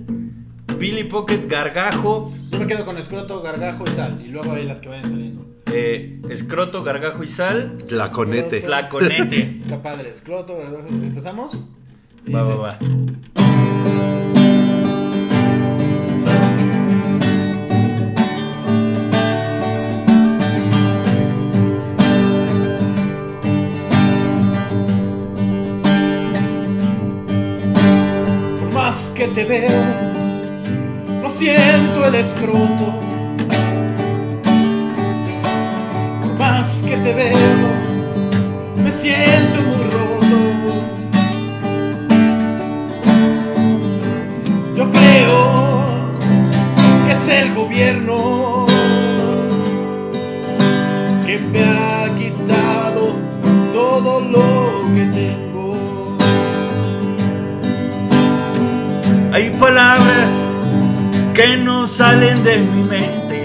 Speaker 3: Billy Pocket gargajo.
Speaker 2: Yo me quedo con escroto, gargajo y sal. Y luego hay las que vayan saliendo.
Speaker 3: Eh, escroto, gargajo y sal.
Speaker 4: Tlaconete.
Speaker 3: Tlaconete.
Speaker 2: Está padre. Escroto, gargajo. ¿Empezamos?
Speaker 3: Va,
Speaker 2: Dice,
Speaker 3: va, va.
Speaker 2: Por más que te veo, siento el escroto. Más que te veo, me siento muy roto. Yo creo que es el gobierno que me ha quitado todo lo que tengo.
Speaker 3: Hay palabras que no salen de mi mente.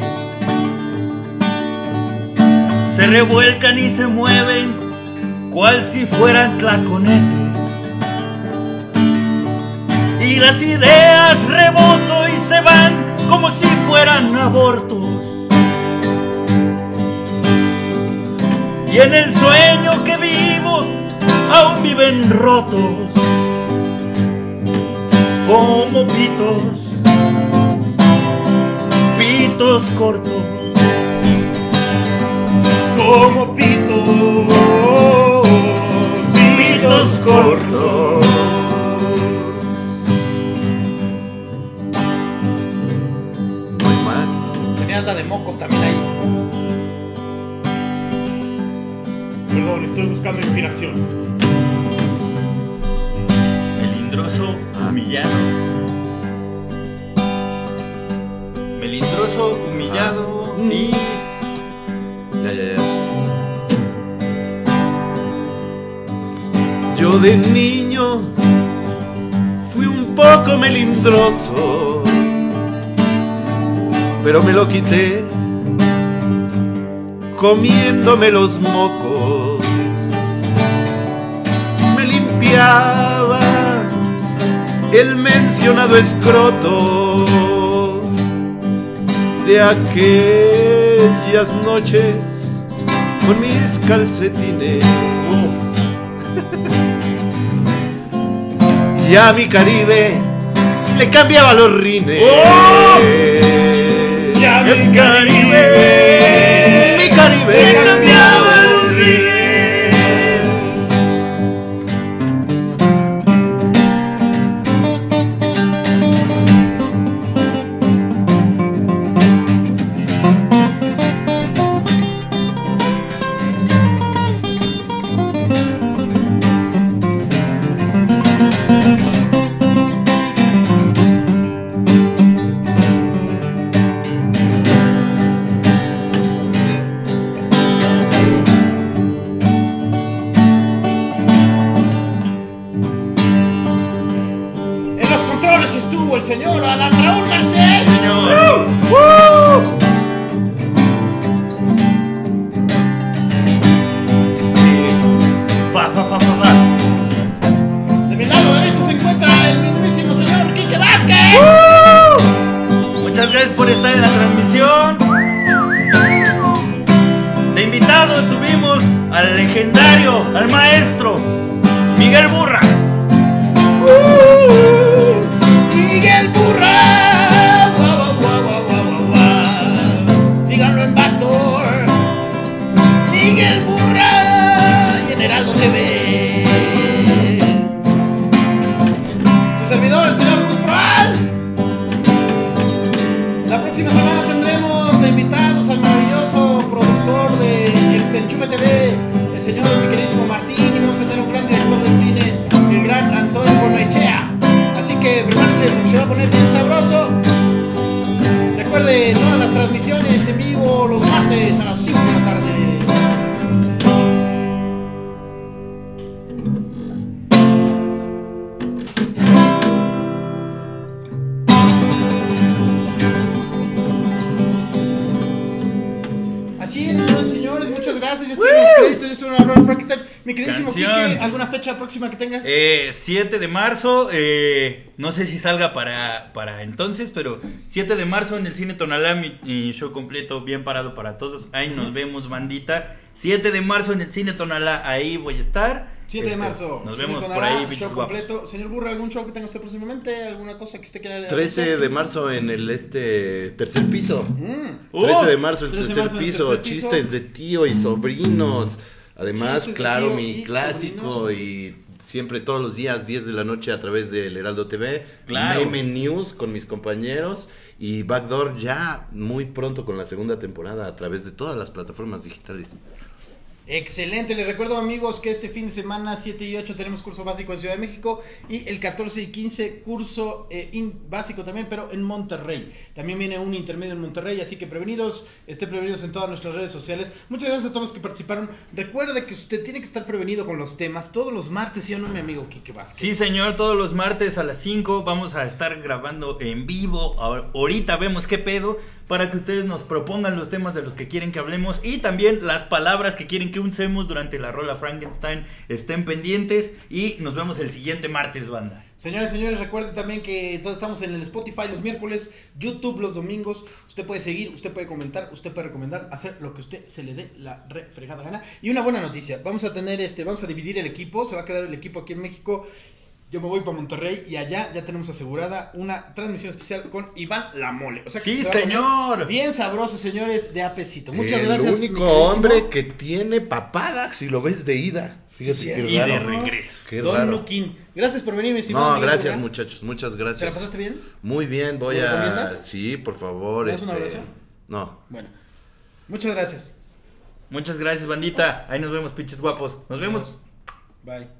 Speaker 3: Se revuelcan y se mueven cual si fueran tlaconete. Y las ideas reboto y se van como si fueran abortos. Y en el sueño que vivo aún viven rotos como pitos cortos.
Speaker 4: Los mocos. Me limpiaba el mencionado escroto de aquellas noches con mis calcetines. Y a mi Caribe le cambiaba los rines.
Speaker 2: Y a mi Caribe
Speaker 4: mi Caribe
Speaker 2: señor Alan Raúl
Speaker 3: 7 de marzo, eh, no sé si salga para, para entonces, pero 7 de marzo en el Cine Tonalá, mi, mi show completo, bien parado para todos. Ahí nos vemos, bandita. 7 de marzo en el Cine Tonalá, ahí voy a estar.
Speaker 2: 7 de
Speaker 3: Este,
Speaker 2: marzo.
Speaker 3: Nos
Speaker 2: Cine
Speaker 3: vemos por ahí,
Speaker 2: show
Speaker 3: bichos guapos.
Speaker 2: completo. Señor Burra, ¿algún show que tenga usted próximamente? ¿Alguna cosa que usted quiera
Speaker 4: 13 de marzo en el este tercer piso.
Speaker 2: Mm.
Speaker 4: 13 de marzo el
Speaker 2: 13 de
Speaker 4: tercer
Speaker 2: marzo, el
Speaker 4: piso,
Speaker 2: tercer piso.
Speaker 4: chistes de tío y sobrinos. Además,
Speaker 2: Chistes
Speaker 4: claro, mi clásico
Speaker 2: sobrinos.
Speaker 4: y siempre todos los días 10 de la noche a través del Heraldo TV,
Speaker 3: Claro.
Speaker 4: Meme News con mis compañeros y Backdoor ya muy pronto con la segunda temporada a través de todas las plataformas digitales.
Speaker 2: Excelente, les recuerdo amigos que este fin de semana 7 y 8 tenemos curso básico en Ciudad de México y el 14 y 15 curso eh, básico también, pero en Monterrey. También viene un intermedio en Monterrey, así que prevenidos, estén prevenidos en todas nuestras redes sociales. Muchas gracias a todos los que participaron. Recuerde que usted tiene que estar prevenido con los temas todos los martes, ¿sí o no, mi amigo Kike Vázquez?
Speaker 3: Sí, señor, todos los martes a las 5 vamos a estar grabando en vivo. Ahor- Ahorita vemos qué pedo para que ustedes nos propongan los temas de los que quieren que hablemos y también las palabras que quieren que usemos durante la rola Frankenstein. Estén pendientes y nos vemos el siguiente martes, banda.
Speaker 2: Señores, señores, recuerden también que todos estamos en el Spotify los miércoles, YouTube los domingos. Usted puede seguir, usted puede comentar, usted puede recomendar, hacer lo que usted se le dé la re fregada gana. Y una buena noticia, vamos a tener este, vamos a dividir el equipo, se va a quedar el equipo aquí en México. Yo me voy para Monterrey y allá ya tenemos asegurada una transmisión especial con Iván La Mole. O sea que
Speaker 3: Sí,
Speaker 2: se
Speaker 3: señor.
Speaker 2: Bien sabroso, señores, de apesito. Muchas
Speaker 4: el
Speaker 2: gracias. mi
Speaker 4: único hombre que tiene papada si lo ves de ida. Fíjate
Speaker 2: Sí,
Speaker 4: qué.
Speaker 3: Y de regreso.
Speaker 4: Qué
Speaker 2: Don
Speaker 4: raro.
Speaker 2: Nukin. Gracias por venir, mi estimado.
Speaker 4: No, gracias muchachos, muchas gracias.
Speaker 2: ¿Te la pasaste bien?
Speaker 4: Muy bien, voy
Speaker 2: ¿Lo
Speaker 4: a... Sí, por favor.
Speaker 2: ¿Me das un
Speaker 4: este,
Speaker 2: abrazo?
Speaker 4: No.
Speaker 2: Bueno, muchas gracias.
Speaker 3: Muchas gracias, bandita. Ahí nos vemos, pinches guapos. Nos vemos.
Speaker 2: Bye.